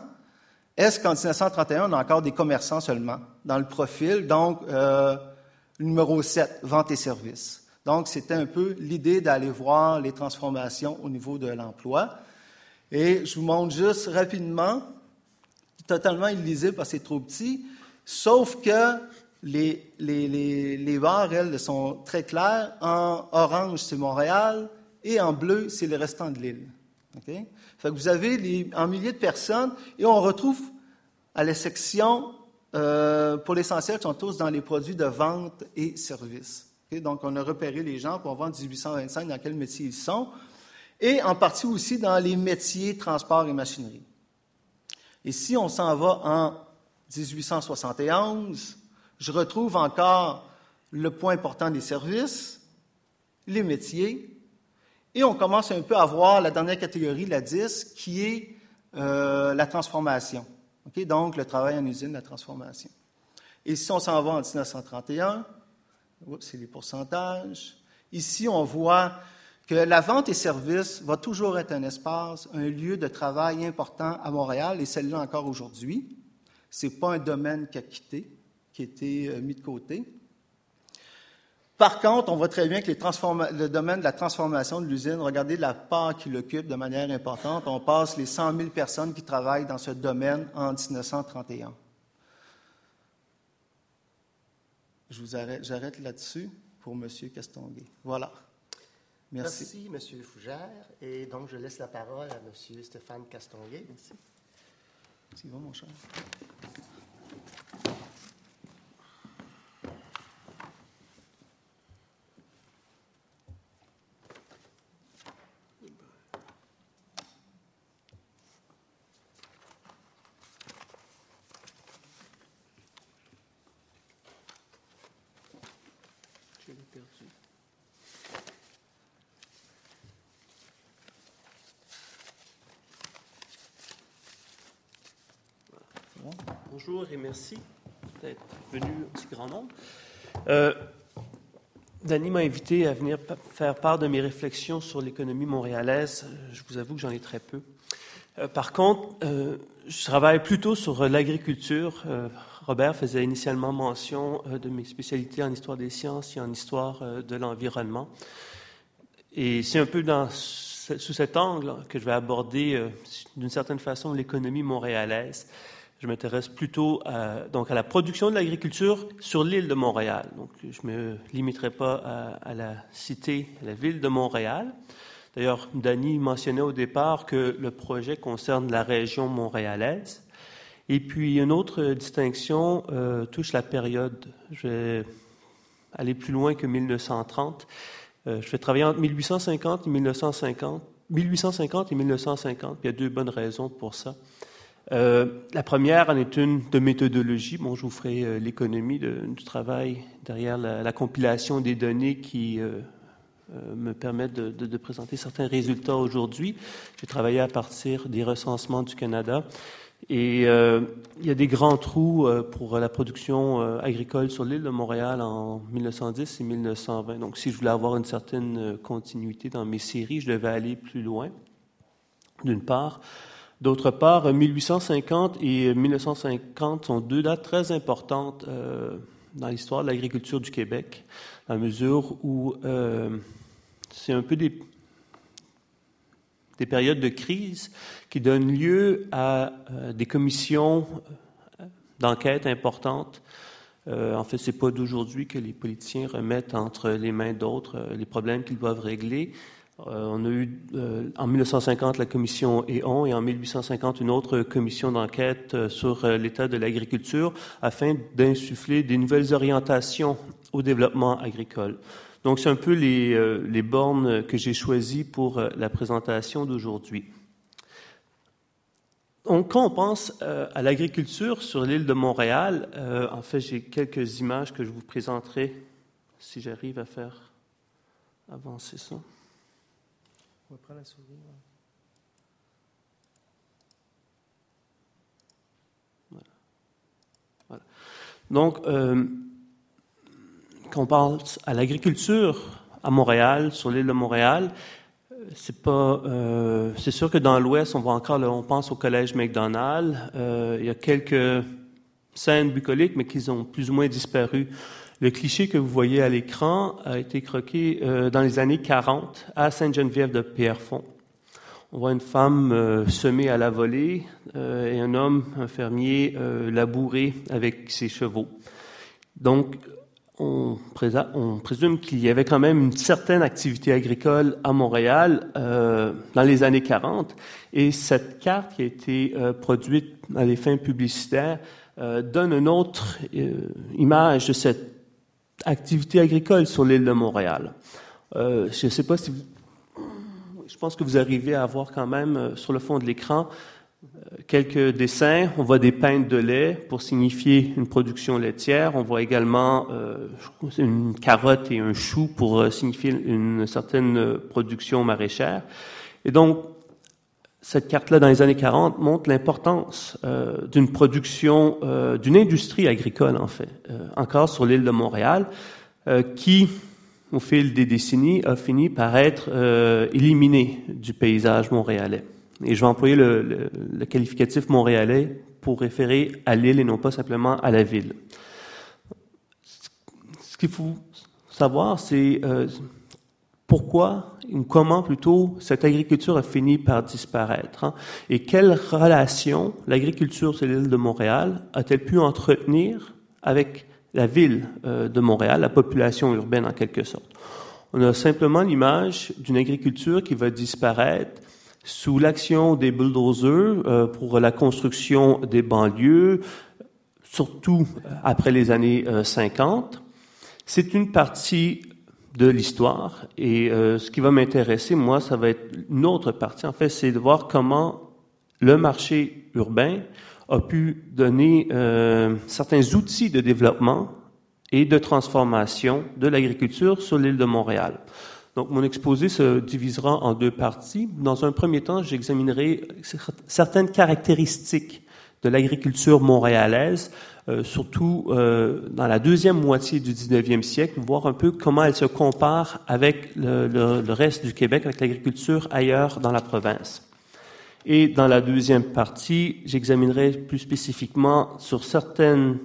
est-ce qu'en 1931, on a encore des commerçants seulement dans le profil? Donc, euh, Numéro 7, vente et services. Donc, c'était un peu l'idée d'aller voir les transformations au niveau de l'emploi. Et je vous montre juste rapidement, totalement illisible parce que c'est trop petit, sauf que les, les, barres, elles, sont très claires. En orange, c'est Montréal, et en bleu, c'est le restant de l'île. Que vous avez les, en milliers de personnes, et on retrouve à la section euh, pour l'essentiel, sont tous dans les produits de vente et services. Donc, on a repéré les gens pour en 1825 dans quel métier ils sont, et en partie aussi dans les métiers transport et machinerie. Et si on s'en va en 1871, je retrouve encore le point important des services, les métiers, et on commence un peu à voir la dernière catégorie, la 10, qui est euh, la transformation. Donc, le travail en usine, la transformation. Et si on s'en va en 1931, c'est les pourcentages. Ici, on voit que la vente et services va toujours être un espace, un lieu de travail important à Montréal, et celle-là encore aujourd'hui. Ce n'est pas un domaine qui a quitté, qui a été euh, mis de côté. Par contre, on voit très bien que le domaine de la transformation de l'usine, regardez la part qu'il occupe de manière importante. On passe les 100 000 personnes qui travaillent dans ce domaine en 1931. Je vous arrête, j'arrête là-dessus pour M. Castonguay. Voilà. Merci. Merci, M. Fougère. Et donc, je laisse la parole à M. Stéphane Castonguay. Merci. C'est bon, mon cher. Bonjour et merci d'être venu aussi grand nombre. Euh, Danny m'a invité à venir faire part de mes réflexions sur l'économie montréalaise. Je vous avoue que j'en ai très peu. Euh, par contre, euh, je travaille plutôt sur l'agriculture. Euh, Robert faisait initialement mention de mes spécialités en histoire des sciences et en histoire de l'environnement. Et c'est un peu dans, sous cet angle que je vais aborder, d'une certaine façon, l'économie montréalaise. Je m'intéresse plutôt à, donc à la production de l'agriculture sur l'île de Montréal. Donc, je ne me limiterai pas à, la cité, à la ville de Montréal. D'ailleurs, Dany mentionnait au départ que le projet concerne la région montréalaise. Et puis, une autre distinction euh, touche la période. Je vais aller plus loin que 1930. Euh, je vais travailler entre 1850 et 1950. 1850 et 1950. Il y a deux bonnes raisons pour ça. Euh, la première en est une de méthodologie. Bon, je vous ferai euh, l'économie du travail derrière la, compilation des données qui euh, me permettent de, présenter certains résultats aujourd'hui. J'ai travaillé à partir des recensements du Canada. Et il y a des grands trous pour la production agricole sur l'île de Montréal en 1910 et 1920. Donc, si je voulais avoir une certaine continuité dans mes séries, je devais aller plus loin, d'une part. D'autre part, 1850 et 1950 sont deux dates très importantes euh, dans l'histoire de l'agriculture du Québec, à mesure où euh, c'est un peu des, des périodes de crise qui donnent lieu à euh, des commissions d'enquête importantes. en fait, c'est pas d'aujourd'hui que les politiciens remettent entre les mains d'autres les problèmes qu'ils doivent régler. Euh, on a eu euh, en 1950 la commission EON et en 1850 une autre commission d'enquête euh, sur l'état de l'agriculture afin d'insuffler des nouvelles orientations au développement agricole. Donc c'est un peu les, bornes que j'ai choisies pour la présentation d'aujourd'hui. Donc, quand on pense à l'agriculture sur l'île de Montréal, en fait, j'ai quelques images que je vous présenterai si j'arrive à faire avancer ça. La souris. Donc, euh, quand on pense à l'agriculture à Montréal, sur l'île de Montréal, euh, c'est pas, euh, c'est sûr que dans l'Ouest, on voit encore, on pense au collège McDonald. Il y a quelques scènes bucoliques, mais qui ont plus ou moins disparu. Le cliché que vous voyez à l'écran a été croqué euh, dans les années 40 à Sainte-Geneviève de Pierrefonds. On voit une femme euh, semée à la volée euh, et un homme, un fermier, labouré avec ses chevaux. Donc, on, on présume qu'il y avait quand même une certaine activité agricole à Montréal dans les années 40. Et cette carte qui a été produite à des fins publicitaires donne une autre image de cette activité agricole sur l'île de Montréal. Euh, je ne sais pas si vous... Je pense que vous arrivez à voir quand même euh, sur le fond de l'écran euh, quelques dessins. On voit des peintes de lait pour signifier une production laitière. On voit également une carotte et un chou pour signifier une certaine production maraîchère. Et donc, cette carte-là, dans les années 40, montre l'importance euh, d'une production, euh, d'une industrie agricole, en fait, euh, encore sur l'île de Montréal, qui, au fil des décennies, a fini par être éliminée du paysage montréalais. Et je vais employer le, qualificatif montréalais pour référer à l'île et non pas simplement à la ville. Ce qu'il faut savoir, c'est pourquoi, ou comment plutôt, cette agriculture a fini par disparaître hein? et quelle relation l'agriculture sur l'île de Montréal a-t-elle pu entretenir avec la ville euh, de Montréal, la population urbaine en quelque sorte? On a simplement l'image d'une agriculture qui va disparaître sous l'action des bulldozers euh, pour la construction des banlieues, surtout après les années 50. Euh, C'est une partie de l'histoire. Et euh, ce qui va m'intéresser, moi, ça va être une autre partie, en fait, c'est de voir comment le marché urbain a pu donner euh, certains outils de développement et de transformation de l'agriculture sur l'île de Montréal. Donc, mon exposé se divisera en deux parties. Dans un premier temps, j'examinerai certaines caractéristiques de l'agriculture montréalaise euh, surtout euh, dans la deuxième moitié du 19e siècle, voir un peu comment elle se compare avec le, le, le reste du Québec, avec l'agriculture ailleurs dans la province. Et dans la deuxième partie, j'examinerai plus spécifiquement sur certaines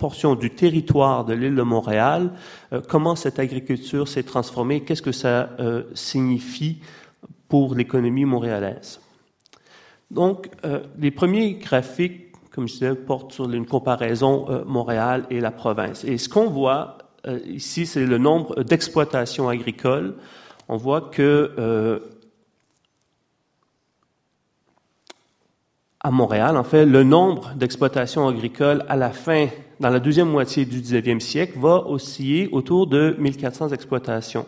portions du territoire de l'île de Montréal, euh, comment cette agriculture s'est transformée, qu'est-ce que ça euh, signifie pour l'économie montréalaise. Donc, euh, les premiers graphiques comme je disais, porte sur une comparaison euh, Montréal et la province. Et ce qu'on voit euh, ici, c'est le nombre d'exploitations agricoles. On voit que euh, à Montréal, en fait, le nombre d'exploitations agricoles à la fin, dans la deuxième moitié du 19e siècle, va osciller autour de 1400 exploitations.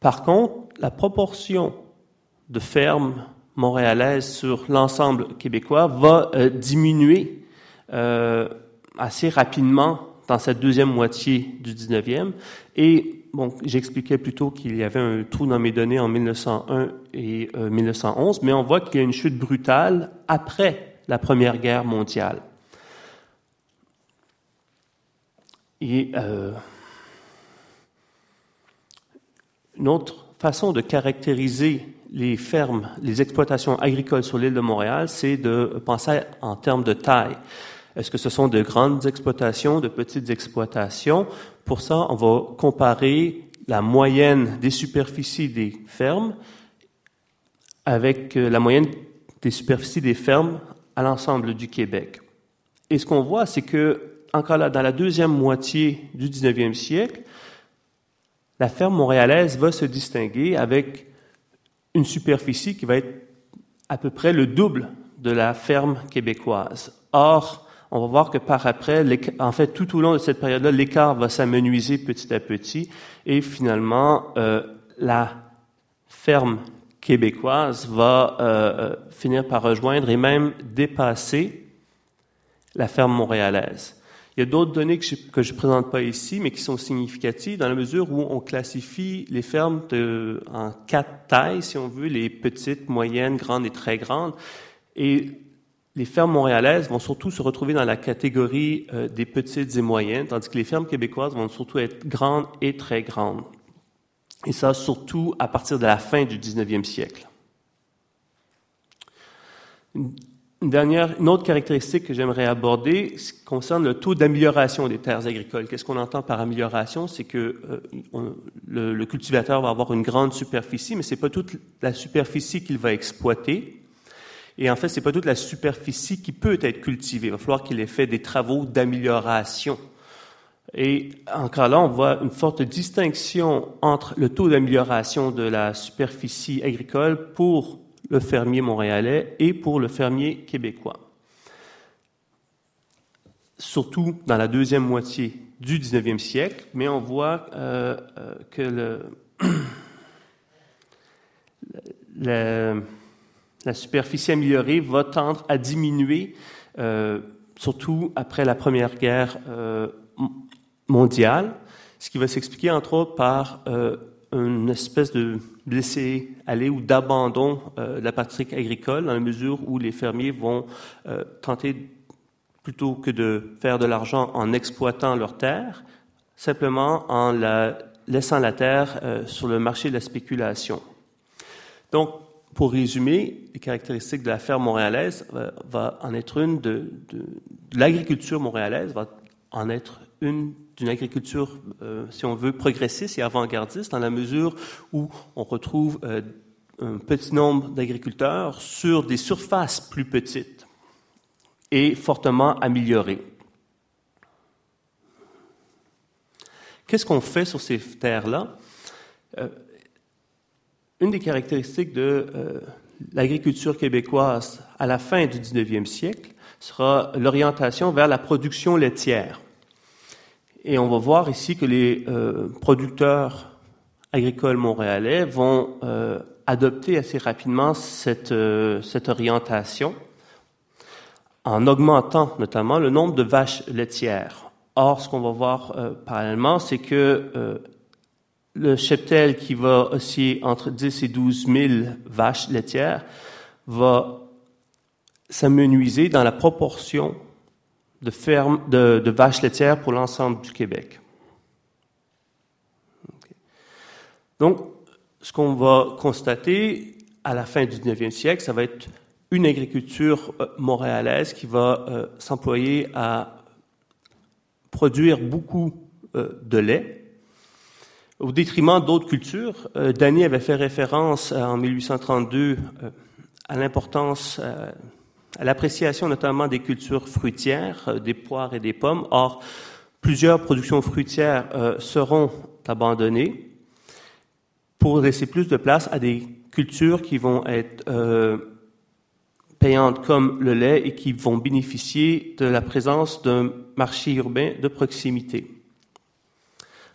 Par contre, la proportion de fermes montréalaise sur l'ensemble québécois va euh, diminuer euh, assez rapidement dans cette deuxième moitié du 19e. Et bon, j'expliquais plutôt qu'il y avait un trou dans mes données en 1901 et 1911, euh, mais on voit qu'il y a une chute brutale après la Première Guerre mondiale. Et une autre façon de caractériser les fermes, les exploitations agricoles sur l'île de Montréal, c'est de penser en termes de taille. Est-ce que ce sont de grandes exploitations, de petites exploitations? Pour ça, on va comparer la moyenne des superficies des fermes avec euh, la moyenne des superficies des fermes à l'ensemble du Québec. Et ce qu'on voit, c'est que, encore là, dans la deuxième moitié du 19e siècle, la ferme montréalaise va se distinguer avec une superficie qui va être à peu près le double de la ferme québécoise. Or, on va voir que par après, en fait, tout au long de cette période-là, l'écart va s'amenuiser petit à petit et finalement, euh, la ferme québécoise va euh, euh, finir par rejoindre et même dépasser la ferme montréalaise. Il y a d'autres données que je ne présente pas ici, mais qui sont significatives dans la mesure où on classifie les fermes en quatre tailles, si on veut, les petites, moyennes, grandes et très grandes. Et les fermes montréalaises vont surtout se retrouver dans la catégorie euh, des petites et moyennes, tandis que les fermes québécoises vont surtout être grandes et très grandes. Et ça, surtout à partir de la fin du 19e siècle. Une dernière, une autre caractéristique que j'aimerais aborder concerne le taux d'amélioration des terres agricoles. Qu'est-ce qu'on entend par amélioration? C'est que euh, le, cultivateur va avoir une grande superficie, mais c'est pas toute la superficie qu'il va exploiter. Et en fait, c'est pas toute la superficie qui peut être cultivée. Il va falloir qu'il ait fait des travaux d'amélioration. Et encore là, on voit une forte distinction entre le taux d'amélioration de la superficie agricole pour le fermier montréalais et pour le fermier québécois. Surtout dans la deuxième moitié du 19e siècle, mais on voit euh, euh, que la, superficie améliorée va tendre à diminuer, euh, surtout après la Première Guerre mondiale, ce qui va s'expliquer entre autres par une espèce de laisser aller ou d'abandon euh, de la pratique agricole dans la mesure où les fermiers vont euh, tenter plutôt que de faire de l'argent en exploitant leur terre, simplement en la, laissant la terre euh, sur le marché de la spéculation. Donc, pour résumer, les caractéristiques de la ferme montréalaise va en être une de, de, de l'agriculture montréalaise va en être une d'une agriculture, euh, si on veut, progressiste et avant-gardiste, dans la mesure où on retrouve euh, un petit nombre d'agriculteurs sur des surfaces plus petites et fortement améliorées. Qu'est-ce qu'on fait sur ces terres-là? Euh, une des caractéristiques de l'agriculture québécoise à la fin du 19e siècle sera l'orientation vers la production laitière. Et on va voir ici que les euh, producteurs agricoles montréalais vont euh, adopter assez rapidement cette, euh, cette orientation en augmentant notamment le nombre de vaches laitières. Or, ce qu'on va voir parallèlement, c'est que le cheptel qui va osciller entre 10 et 12 000 vaches laitières va s'amenuiser dans la proportion de, fermes, de, vaches laitières pour l'ensemble du Québec. Donc, ce qu'on va constater à la fin du 19e siècle, ça va être une agriculture euh, montréalaise qui va euh, s'employer à produire beaucoup euh, de lait au détriment d'autres cultures. Danny avait fait référence en 1832 à l'importance à l'appréciation notamment des cultures fruitières, euh, des poires et des pommes. Or, plusieurs productions fruitières euh, seront abandonnées pour laisser plus de place à des cultures qui vont être euh, payantes comme le lait et qui vont bénéficier de la présence d'un marché urbain de proximité.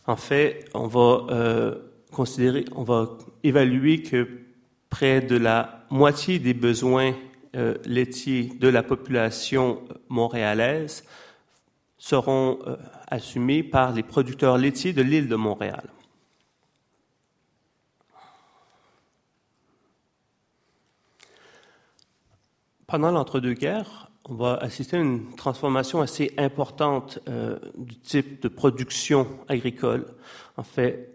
En fait, on va considérer, on va évaluer que près de la moitié des besoins euh, laitiers de la population montréalaise seront euh, assumés par les producteurs laitiers de l'île de Montréal. Pendant l'entre-deux-guerres, on va assister à une transformation assez importante euh, du type de production agricole. En fait,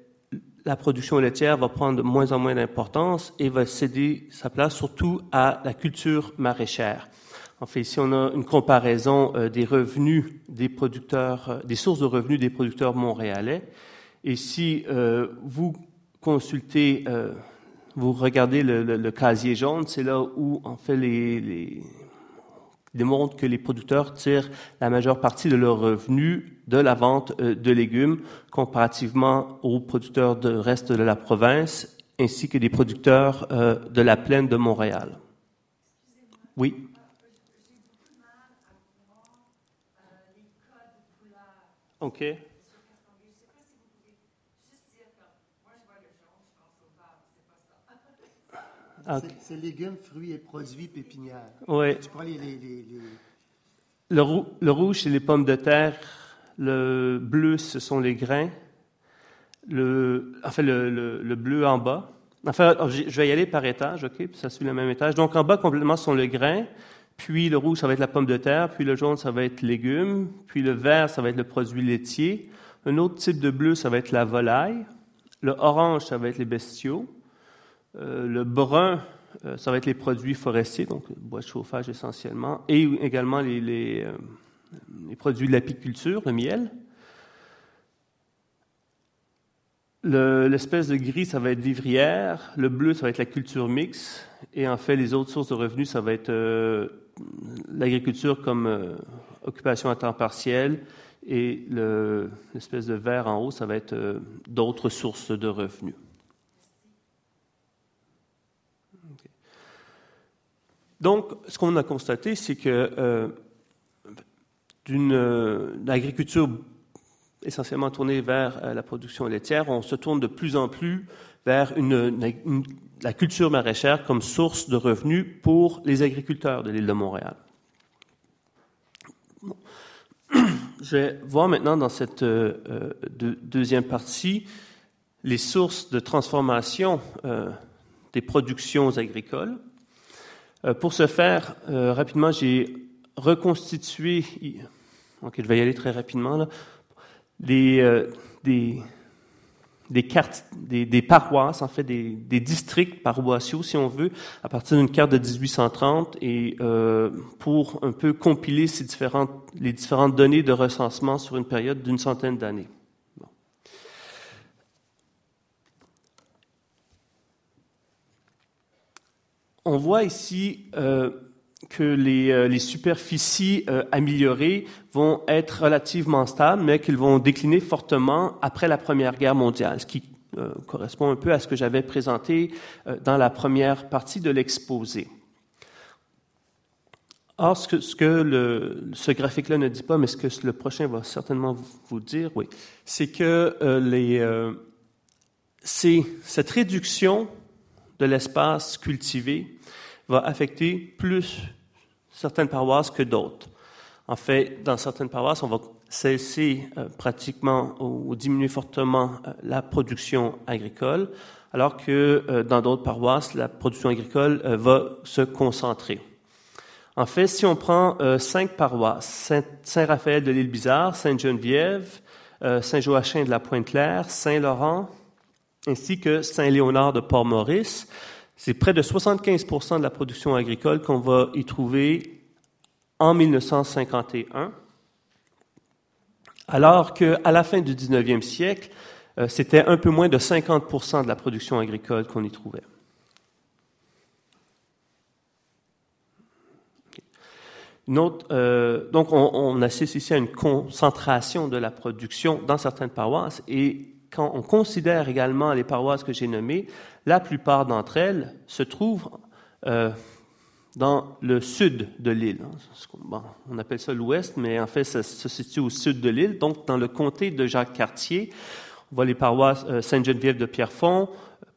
la production laitière va prendre de moins en moins d'importance et va céder sa place surtout à la culture maraîchère. En fait, ici, on a une comparaison euh, des revenus des producteurs, euh, des sources de revenus des producteurs montréalais. Et si euh, vous consultez, vous regardez le, casier jaune, c'est là où, en fait, les, les démontre que les producteurs tirent la majeure partie de leurs revenus de la vente de légumes comparativement aux producteurs du reste de la province ainsi que des producteurs de la plaine de Montréal. Oui. OK. C'est légumes, fruits et produits pépinières. Oui. Tu prends les, les, les, le, le, rouge, c'est les pommes de terre. Le bleu, ce sont les grains. Le, enfin, le, le bleu en bas. Enfin, je vais y aller par étage, OK? Puis ça suit le même étage. Donc, en bas, complètement, sont les grains. Puis le rouge, ça va être la pomme de terre. Puis le jaune, ça va être légumes. Puis le vert, ça va être le produit laitier. Un autre type de bleu, ça va être la volaille. Le orange, ça va être les bestiaux. Euh, le brun, euh, ça va être les produits forestiers, donc bois de chauffage essentiellement, et également les, les, euh, les produits de l'apiculture, le miel. L'espèce de gris, ça va être vivrière. Le bleu, ça va être la culture mixte. Et en fait, les autres sources de revenus, ça va être l'agriculture comme euh, occupation à temps partiel et l'espèce de vert en haut, ça va être euh, d'autres sources de revenus. Donc, ce qu'on a constaté, c'est que euh, d'une agriculture essentiellement tournée vers la production laitière, on se tourne de plus en plus vers la culture maraîchère comme source de revenus pour les agriculteurs de l'île de Montréal. Je vais voir maintenant dans cette euh, euh, deuxième partie les sources de transformation euh, des productions agricoles. pour ce faire, rapidement, j'ai reconstitué, ok, je vais y aller très rapidement, là, les, des, des cartes, des, paroisses, en fait, des, districts paroissiaux, si on veut, à partir d'une carte de 1830 et euh, pour un peu compiler les différentes données de recensement sur une période d'une centaine d'années. On voit ici euh, que les, euh, superficies euh, améliorées vont être relativement stables, mais qu'elles vont décliner fortement après la Première Guerre mondiale, ce qui euh, correspond un peu à ce que j'avais présenté dans la première partie de l'exposé. Or, ce que, ce, graphique-là ne dit pas, mais ce que le prochain va certainement vous dire, oui, c'est que les, cette réduction de l'espace cultivé va affecter plus certaines paroisses que d'autres. En fait, dans certaines paroisses, on va cesser euh, pratiquement ou, diminuer fortement euh, la production agricole, alors que euh, dans d'autres paroisses, la production agricole va se concentrer. En fait, si on prend cinq paroisses, Saint-Raphaël de l'île Bizarre, Sainte-Geneviève, Saint-Joachim de la Pointe-Claire, Saint-Laurent, ainsi que Saint-Léonard de Port-Maurice, c'est près de 75% de la production agricole qu'on va y trouver en 1951, alors qu'à la fin du 19e siècle, euh, c'était un peu moins de 50% de la production agricole qu'on y trouvait. Euh, donc, on, on, assiste ici à une concentration de la production dans certaines paroisses et quand on considère également les paroisses que j'ai nommées, la plupart d'entre elles se trouvent euh, dans le sud de l'île. on appelle ça l'ouest, mais en fait, ça se situe au sud de l'île, donc dans le comté de Jacques-Cartier. On voit les paroisses euh, Sainte-Geneviève de Pierrefonds,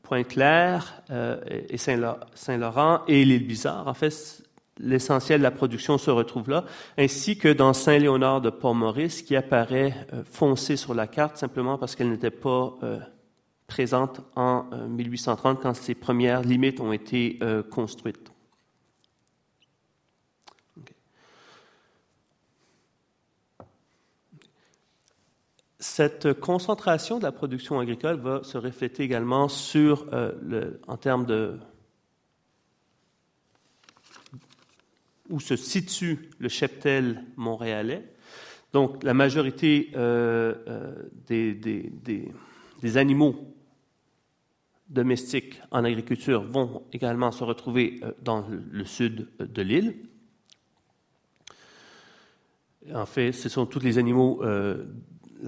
Pointe-Claire euh, et Saint-Laurent et l'île Bizarre. En fait, l'essentiel de la production se retrouve là, ainsi que dans Saint-Léonard de Port-Maurice, qui apparaît euh, foncé sur la carte simplement parce qu'elle n'était pas euh, présente en 1830 euh, quand ces premières limites ont été construites. cette concentration de la production agricole va se refléter également sur, en termes de où se situe le cheptel montréalais. Donc, la majorité euh, euh, des, animaux domestiques en agriculture vont également se retrouver euh, dans le, sud de l'île. En fait, ce sont tous les animaux,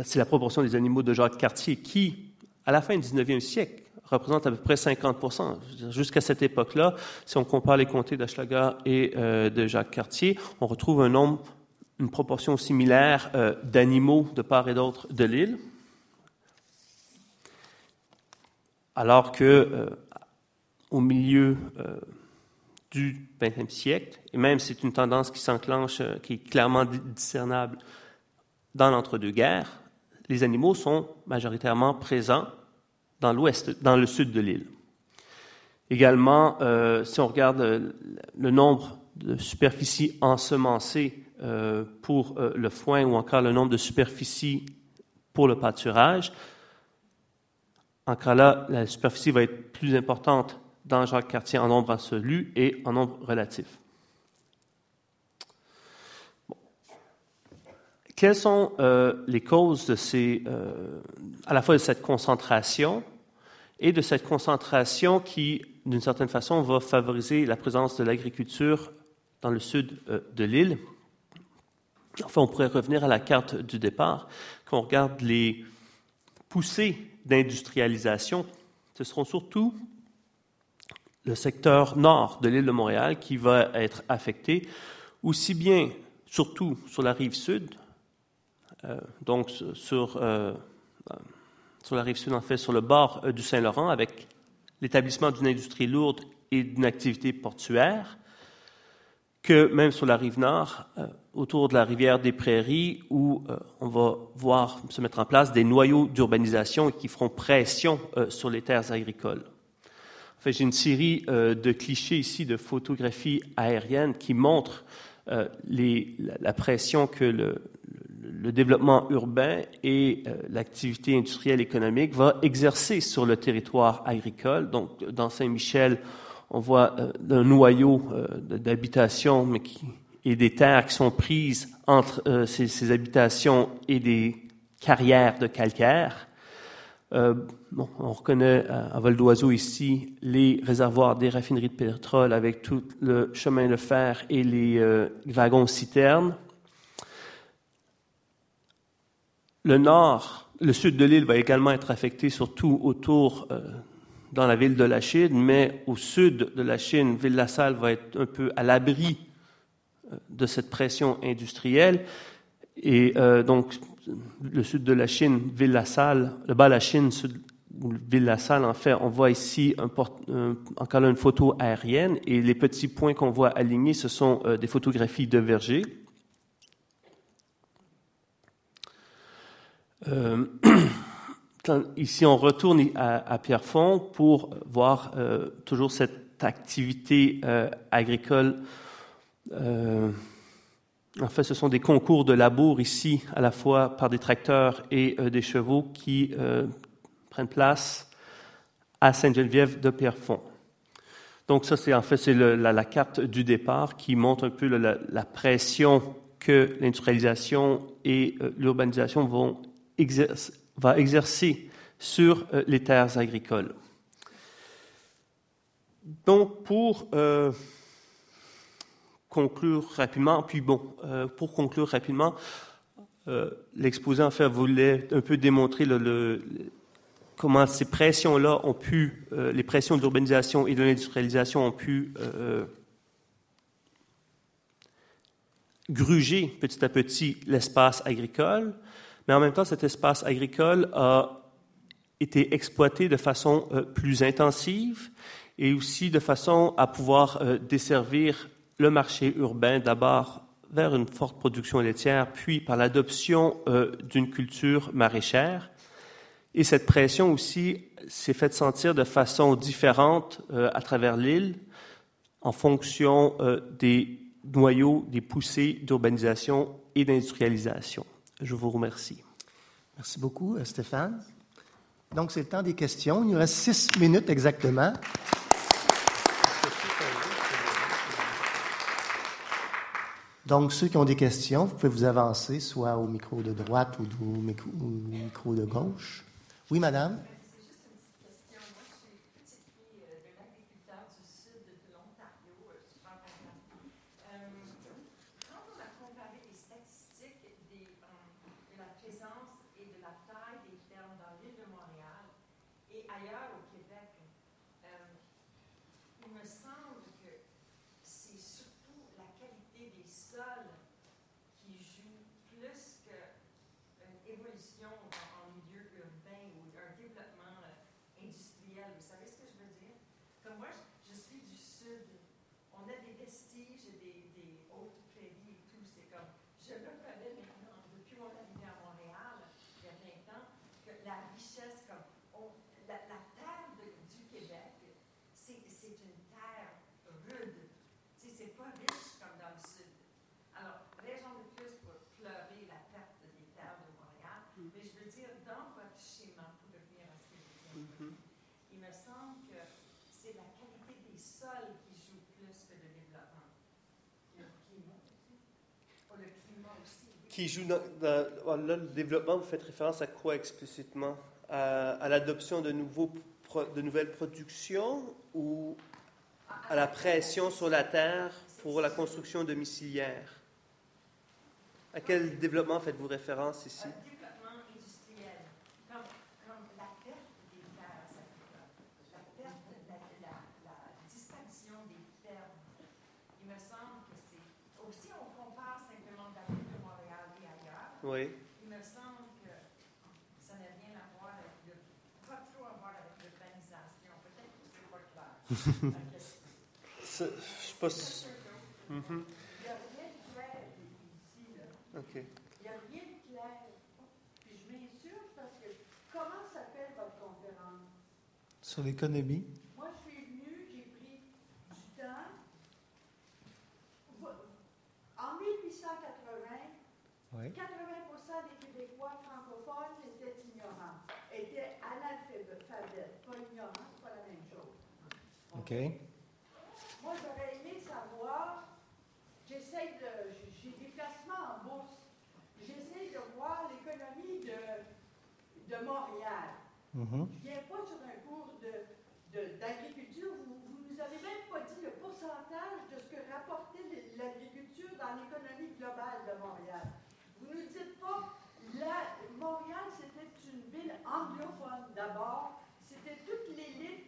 c'est la proportion des animaux de Jacques Cartier qui, à la fin du 19e siècle, représente à peu près 50% Jusqu'à cette époque-là, si on compare les comtés d'Aschlaga et euh, de Jacques Cartier, on retrouve une proportion similaire euh, d'animaux de part et d'autre de l'île. Alors que euh, au milieu du XXe siècle, et même c'est une tendance qui s'enclenche, qui est clairement discernable dans l'entre-deux-guerres, les animaux sont majoritairement présents dans l'ouest, dans le sud de l'île. Également, euh, si on regarde le, le, nombre de superficies ensemencées euh, pour euh, le foin ou encore le nombre de superficies pour le pâturage, encore là, la superficie va être plus importante dans Jacques Cartier en nombre absolu et en nombre relatif. Quelles sont euh, les causes de ces, euh, à la fois de cette concentration et de cette concentration qui, d'une certaine façon, va favoriser la présence de l'agriculture dans le sud euh, de l'île? Enfin, on pourrait revenir à la carte du départ. Quand on regarde les poussées d'industrialisation, ce seront surtout le secteur nord de l'île de Montréal qui va être affecté, aussi bien, surtout sur la rive sud, euh, donc sur, euh, sur la rive sud, en fait, sur le bord euh, du Saint-Laurent, avec l'établissement d'une industrie lourde et d'une activité portuaire, que même sur la rive nord, euh, autour de la rivière des Prairies, où euh, on va voir se mettre en place des noyaux d'urbanisation qui feront pression sur les terres agricoles. En fait, j'ai une série de clichés ici de photographies aériennes qui montrent la, pression que le, le développement urbain et l'activité industrielle économique va exercer sur le territoire agricole. Donc, dans Saint-Michel, on voit euh, un noyau euh, d'habitation et des terres qui sont prises entre euh, ces, habitations et des carrières de calcaire. Euh, bon, on reconnaît à, à vol d'oiseau ici les réservoirs des raffineries de pétrole avec tout le chemin de fer et les euh, wagons citernes. Le nord, le sud de l'île va également être affecté, surtout autour euh, dans la ville de la Chine, mais au sud de la Chine, Ville-la-Salle va être un peu à l'abri de cette pression industrielle. Et euh, donc, le sud de la Chine, Ville-la-Salle, le bas de la Chine, Ville-la-Salle, en fait, on voit ici un port, un, encore une photo aérienne et les petits points qu'on voit alignés, ce sont euh, des photographies de verger. Euh, Ici, on retourne à, à Pierrefonds pour voir euh, toujours cette activité euh, agricole. En fait, ce sont des concours de labour ici, à la fois par des tracteurs et des chevaux qui prennent place à Sainte-Geneviève de Pierrefonds. Donc ça, c'est en fait c'est la, carte du départ qui montre un peu la, la pression que l'industrialisation et l'urbanisation vont va exercer sur euh, les terres agricoles. Donc, pour euh, conclure rapidement, puis bon, euh, pour conclure rapidement, l'exposé en fait voulait un peu démontrer comment ces pressions-là ont pu, les pressions de l'urbanisation et de l'industrialisation ont pu gruger petit à petit l'espace agricole mais en même temps, cet espace agricole a été exploité de façon euh, plus intensive et aussi de façon à pouvoir euh, desservir le marché urbain d'abord vers une forte production laitière, puis par l'adoption euh, d'une culture maraîchère. Et cette pression aussi s'est faite sentir de façon différente à travers l'île en fonction des noyaux, des poussées d'urbanisation et d'industrialisation. Je vous remercie. Merci beaucoup, euh, Stéphane. Donc, c'est le temps des questions. Il nous reste six minutes exactement. Donc, ceux qui ont des questions, vous pouvez vous avancer, soit au micro de droite ou au micro, au micro de gauche. Oui, madame? C'est juste une petite question. Moi, je suis petite fille euh, d'un agriculteur du sud de l'Ontario, euh, super content. Euh, quand on a comparé les statistiques des, euh, de la présence et de la taille des fermes dans l'île de Montréal et ailleurs au Québec, euh, il me semble que c'est surtout la qualité des sols qui joue plus que une évolution en, en milieu urbain ou un développement euh, industriel. Vous savez ce que je veux dire? Comme moi, je, je suis du sud. On a des vestiges des, des hautes prairies et tout. C'est comme, je me connais maintenant, depuis mon arrivée à Montréal, il y a 20 ans, que la richesse, comme, on- la, la terre de- du Québec, c'est c'est une terre rude. Tu sais, c'est pas riche comme dans le sud. Alors, raison de plus pour pleurer la perte des terres de Montréal. Mais je veux dire, dans votre schéma, pour revenir à ce que je disais, il me semble que c'est la qui joue plus que le développement. Le climat aussi. Oh, le climat aussi. oui. Qui joue dans, dans- là, le développement, vous faites référence à quoi explicitement? À, à l'adoption de, nouveaux de nouvelles productions ou à la pression sur la terre pour la construction domiciliaire? À quel développement faites-vous référence ici Un développement industriel, comme, comme la perte des terres agricoles, la perte, la, la, la disparition des fermes. Il me semble que c'est. Aussi, on compare simplement la ville de Montréal et ailleurs. Oui. Il me semble que ça n'a rien à voir avec le. pas trop à voir avec l'urbanisation. Peut-être que c'est pas clair. Je sais pas si- Mhm. Il n'y a rien de clair ici, là. OK. Il n'y a rien de clair. Puis je m'insurge parce que comment s'appelle votre conférence? Sur l'économie. Moi, je suis venue, j'ai pris du temps. En 1880, Oui. 80 des Québécois francophones étaient ignorants, étaient analphabètes, pas ignorants, c'est pas la même chose. OK. Moi, j'aurais aimé savoir, j'essaie de, j'ai des placements en bourse, j'essaie de voir l'économie de, de Montréal. Mhm. Je viens pas sur un cours de, de- d'agriculture, vous, vous nous avez même pas dit le pourcentage de ce que rapportait l'agriculture dans l'économie globale de Montréal. Vous nous dites pas, la, Montréal, c'était une ville anglophone d'abord, c'était toute l'élite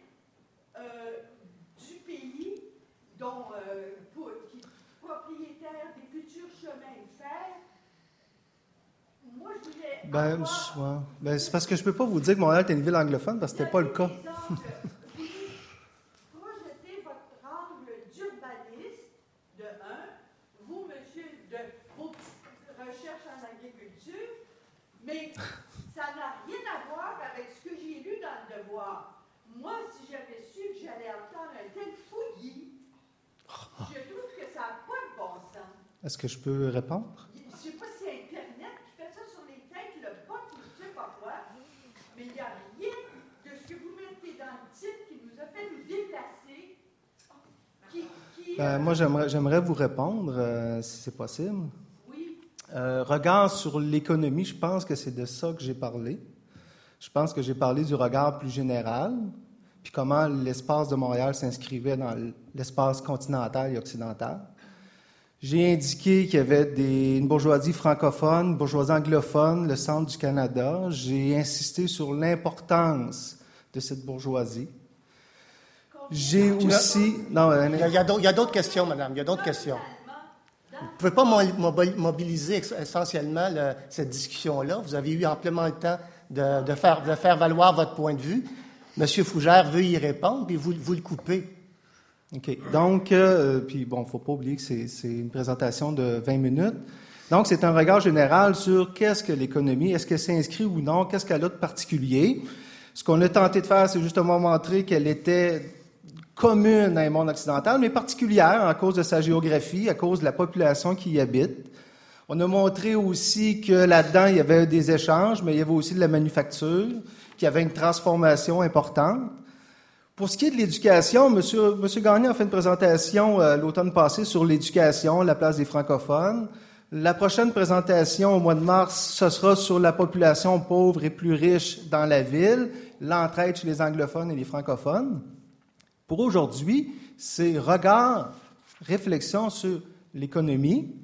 euh, pays, dont euh, pour- qui, propriétaires des futurs chemins de fer. Moi, je voulais. Ben, avoir- ouais. Ben, c'est parce que je peux pas vous dire que Montréal est une ville anglophone parce que c'était pas le cas. Vous projetez votre angle d'urbaniste, de un, vous, monsieur, de vos recherches en agriculture, mais ça n'a rien à voir avec ce que j'ai lu dans le devoir. Moi, si j'avais su que j'allais entendre un tel fouillis, je trouve que ça n'a pas de bon sens. Est-ce que je peux répondre? Je ne sais pas si c'est Internet qui fait ça sur les têtes, le bot je ne sais pas quoi, mais il n'y a rien de ce que vous mettez dans le titre qui nous a fait nous déplacer. Qui, qui, Ben, euh, moi, j'aimerais, j'aimerais vous répondre, euh, si c'est possible. oui, Euh, regard sur l'économie, je pense que c'est de ça que j'ai parlé. Je pense que j'ai parlé du regard plus général, puis comment l'espace de Montréal s'inscrivait dans l'espace continental et occidental. J'ai indiqué qu'il y avait des- une bourgeoisie francophone, une bourgeoisie anglophone, le centre du Canada. J'ai insisté sur l'importance de cette bourgeoisie. J'ai aussi... Non, euh, Il y a, d'autres- questions, madame. Il y a d'autres questions. Vous ne pouvez pas mo- mobi- mobiliser essentiellement le- cette discussion-là. Vous avez eu amplement le temps de, de faire, de faire valoir votre point de vue. Monsieur Fougère veut y répondre, puis vous, vous le coupez. OK. Donc, euh, puis bon, faut pas oublier que c'est une présentation de 20 minutes. Donc, c'est un regard général sur qu'est-ce que l'économie, est-ce qu'elle s'inscrit ou non, qu'est-ce qu'elle a de particulier. Ce qu'on a tenté de faire, c'est justement montrer qu'elle était commune dans le monde occidental, mais particulière à cause de sa géographie, à cause de la population qui y habite. On a montré aussi que là-dedans, il y avait des échanges, mais il y avait aussi de la manufacture, qu'il y avait une transformation importante. Pour ce qui est de l'éducation, Monsieur, Monsieur a fait une présentation euh, l'automne passé sur l'éducation, la place des francophones. La prochaine présentation au mois de mars, ce sera sur la population pauvre et plus riche dans la ville, l'entraide chez les anglophones et les francophones. Pour aujourd'hui, c'est regard, réflexion sur l'économie.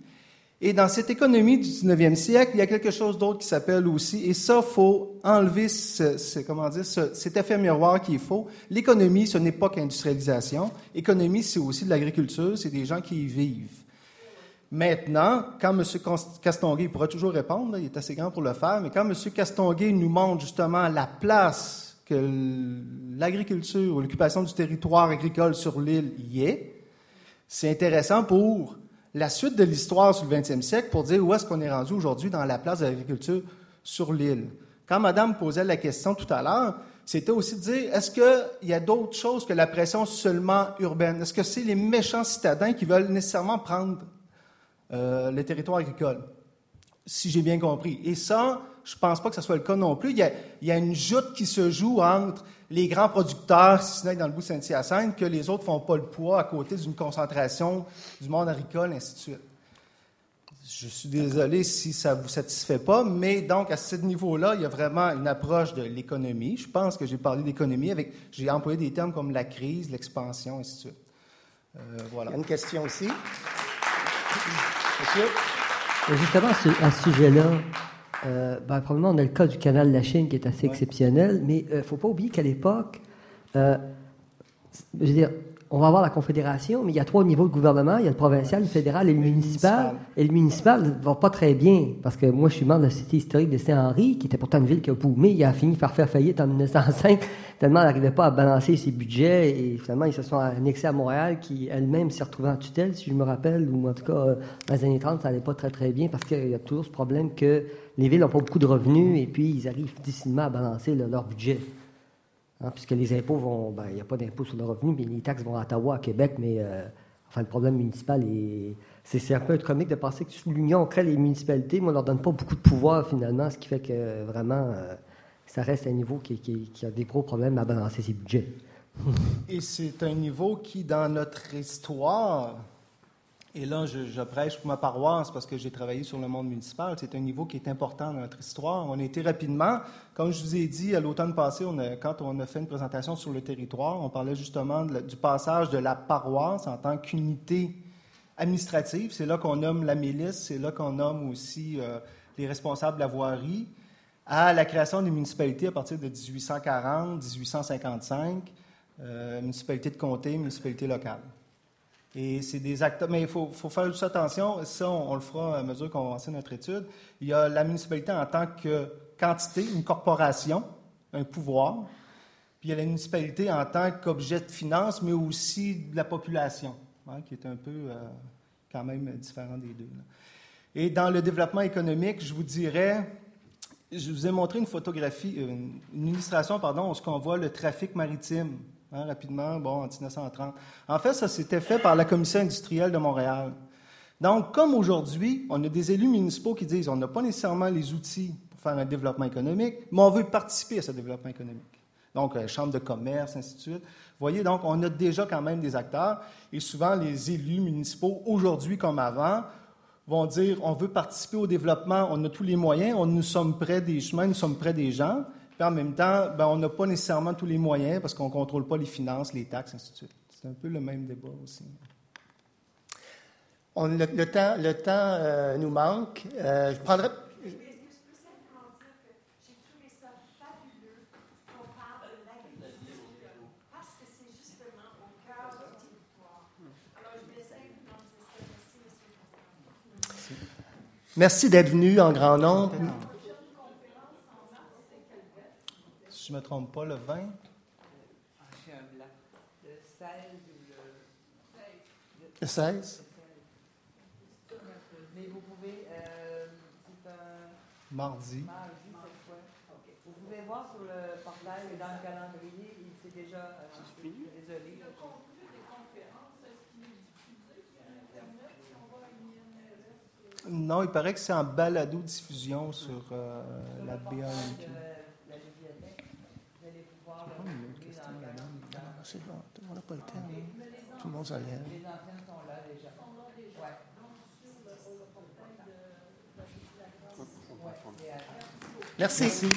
Et dans cette économie du 19e siècle, il y a quelque chose d'autre qui s'appelle aussi, et ça, faut enlever ce, comment dire, cet effet miroir qui est faux. L'économie, ce n'est pas qu'industrialisation. L'économie, c'est aussi de l'agriculture, c'est des gens qui y vivent. Maintenant, quand M. Castonguay, pourra toujours répondre, il est assez grand pour le faire, mais quand M. Castonguay nous montre justement la place que l'agriculture ou l'occupation du territoire agricole sur l'île y est, c'est intéressant pour la suite de l'histoire sur le 20e siècle pour dire où est-ce qu'on est rendu aujourd'hui dans la place de l'agriculture sur l'île. Quand Madame posait la question tout à l'heure, c'était aussi de dire, est-ce qu'il y a d'autres choses que la pression seulement urbaine? Est-ce que c'est les méchants citadins qui veulent nécessairement prendre euh, le territoire agricole, si j'ai bien compris. Et ça, je ne pense pas que ce soit le cas non plus. Il y, a, une joute qui se joue entre les grands producteurs, si ce n'est dans le bout de Saint-Hyacinthe, que les autres ne font pas le poids à côté d'une concentration du monde agricole, ainsi de suite. Je suis désolé si ça ne vous satisfait pas, mais donc à ce niveau-là, il y a vraiment une approche de l'économie. Je pense que j'ai parlé d'économie avec, j'ai employé des termes comme la crise, l'expansion, ainsi de suite. Euh, voilà. Il y a une question aussi? Justement, à ce sujet-là, euh, ben, probablement on a le cas du canal de la Chine qui est assez exceptionnel, mais il euh, ne faut pas oublier qu'à l'époque, euh, je veux dire, on va avoir la Confédération, mais il y a trois niveaux de gouvernement. Il y a le provincial, le fédéral et le municipal. Et le municipal ne va pas très bien, parce que moi, je suis membre de la Cité historique de Saint-Henri, qui était pourtant une ville qui a boumé. Il a fini par faire faillite en 1905, tellement elle n'arrivait pas à balancer ses budgets. Et finalement, ils se sont annexés à Montréal, qui elle-même s'est retrouvée en tutelle, si je me rappelle, ou en tout cas, euh, dans les années 30, ça n'allait pas très, très bien, parce qu'il y a toujours ce problème que les villes n'ont pas beaucoup de revenus, et puis ils arrivent difficilement à balancer leur budget. Hein, puisque les impôts vont. Ben, il n'y a pas d'impôt sur le revenu, mais les taxes vont à Ottawa, à Québec, mais euh, enfin, le problème municipal est. C'est un peu comique de penser que sous l'Union, on crée les municipalités, mais on ne leur donne pas beaucoup de pouvoir finalement, ce qui fait que vraiment, euh, ça reste un niveau qui, a des gros problèmes à balancer ses budgets. Et c'est un niveau qui, dans notre histoire, et là, je, prêche pour ma paroisse parce que j'ai travaillé sur le monde municipal. C'est un niveau qui est important dans notre histoire. On a été rapidement, comme je vous ai dit à l'automne passé, quand on a fait une présentation sur le territoire, on parlait justement du passage de la paroisse en tant qu'unité administrative. C'est là qu'on nomme la milice, c'est là qu'on nomme aussi euh, les responsables de la voirie, à la création des municipalités à partir de 1840, 1855, euh, municipalités de comté, municipalités locales. Et c'est des acteurs, mais il faut, faire juste attention, ça on, le fera à mesure qu'on va avancer notre étude. Il y a la municipalité en tant que quantité, une corporation, un pouvoir, puis il y a la municipalité en tant qu'objet de finance, mais aussi de la population, hein, qui est un peu euh, quand même différent des deux. Et dans le développement économique, je vous dirais, je vous ai montré une photographie, euh, une illustration, pardon, où on voit le trafic maritime Hein, rapidement, bon, en 1930. En fait, ça s'était fait par la Commission industrielle de Montréal. Donc, comme aujourd'hui, on a des élus municipaux qui disent on n'a pas nécessairement les outils pour faire un développement économique, mais on veut participer à ce développement économique. Donc, euh, chambre de commerce, ainsi de suite. Vous voyez, donc, on a déjà quand même des acteurs. Et souvent, les élus municipaux, aujourd'hui comme avant, vont dire on veut participer au développement, on a tous les moyens, on, nous sommes près des chemins, nous sommes près des gens en même temps, ben, on n'a pas nécessairement tous les moyens parce qu'on ne contrôle pas les finances, les taxes, ainsi de suite. C'est un peu le même débat aussi. On, le, temps, le temps euh, nous manque. Euh, je prendrai. Je vais simplement dire que j'ai trouvé ça fabuleux qu'on parle de l'agriculture parce que c'est justement au cœur du territoire. Alors, je vais simplement dire ça. Merci, M. Merci d'être venu en grand nombre. si je ne me trompe pas, le 20. Ah, j'ai un blanc. Le 16 ou le 16? Le 16? Mais vous pouvez. Euh, c'est un. Mardi. Mardi, cette fois. OK. Vous pouvez voir sur le portail et dans le calendrier, c'est déjà. Euh, désolé. Le contenu des conférences, est-ce qu'il est diffusé? Sur Internet? On va Non, il paraît que c'est en balado-diffusion sur euh, la vous c'est bon, on n'a pas le temps. hein. Tout le monde s'en lève. Les anciennes sont là déjà. Ouais. Merci. Merci.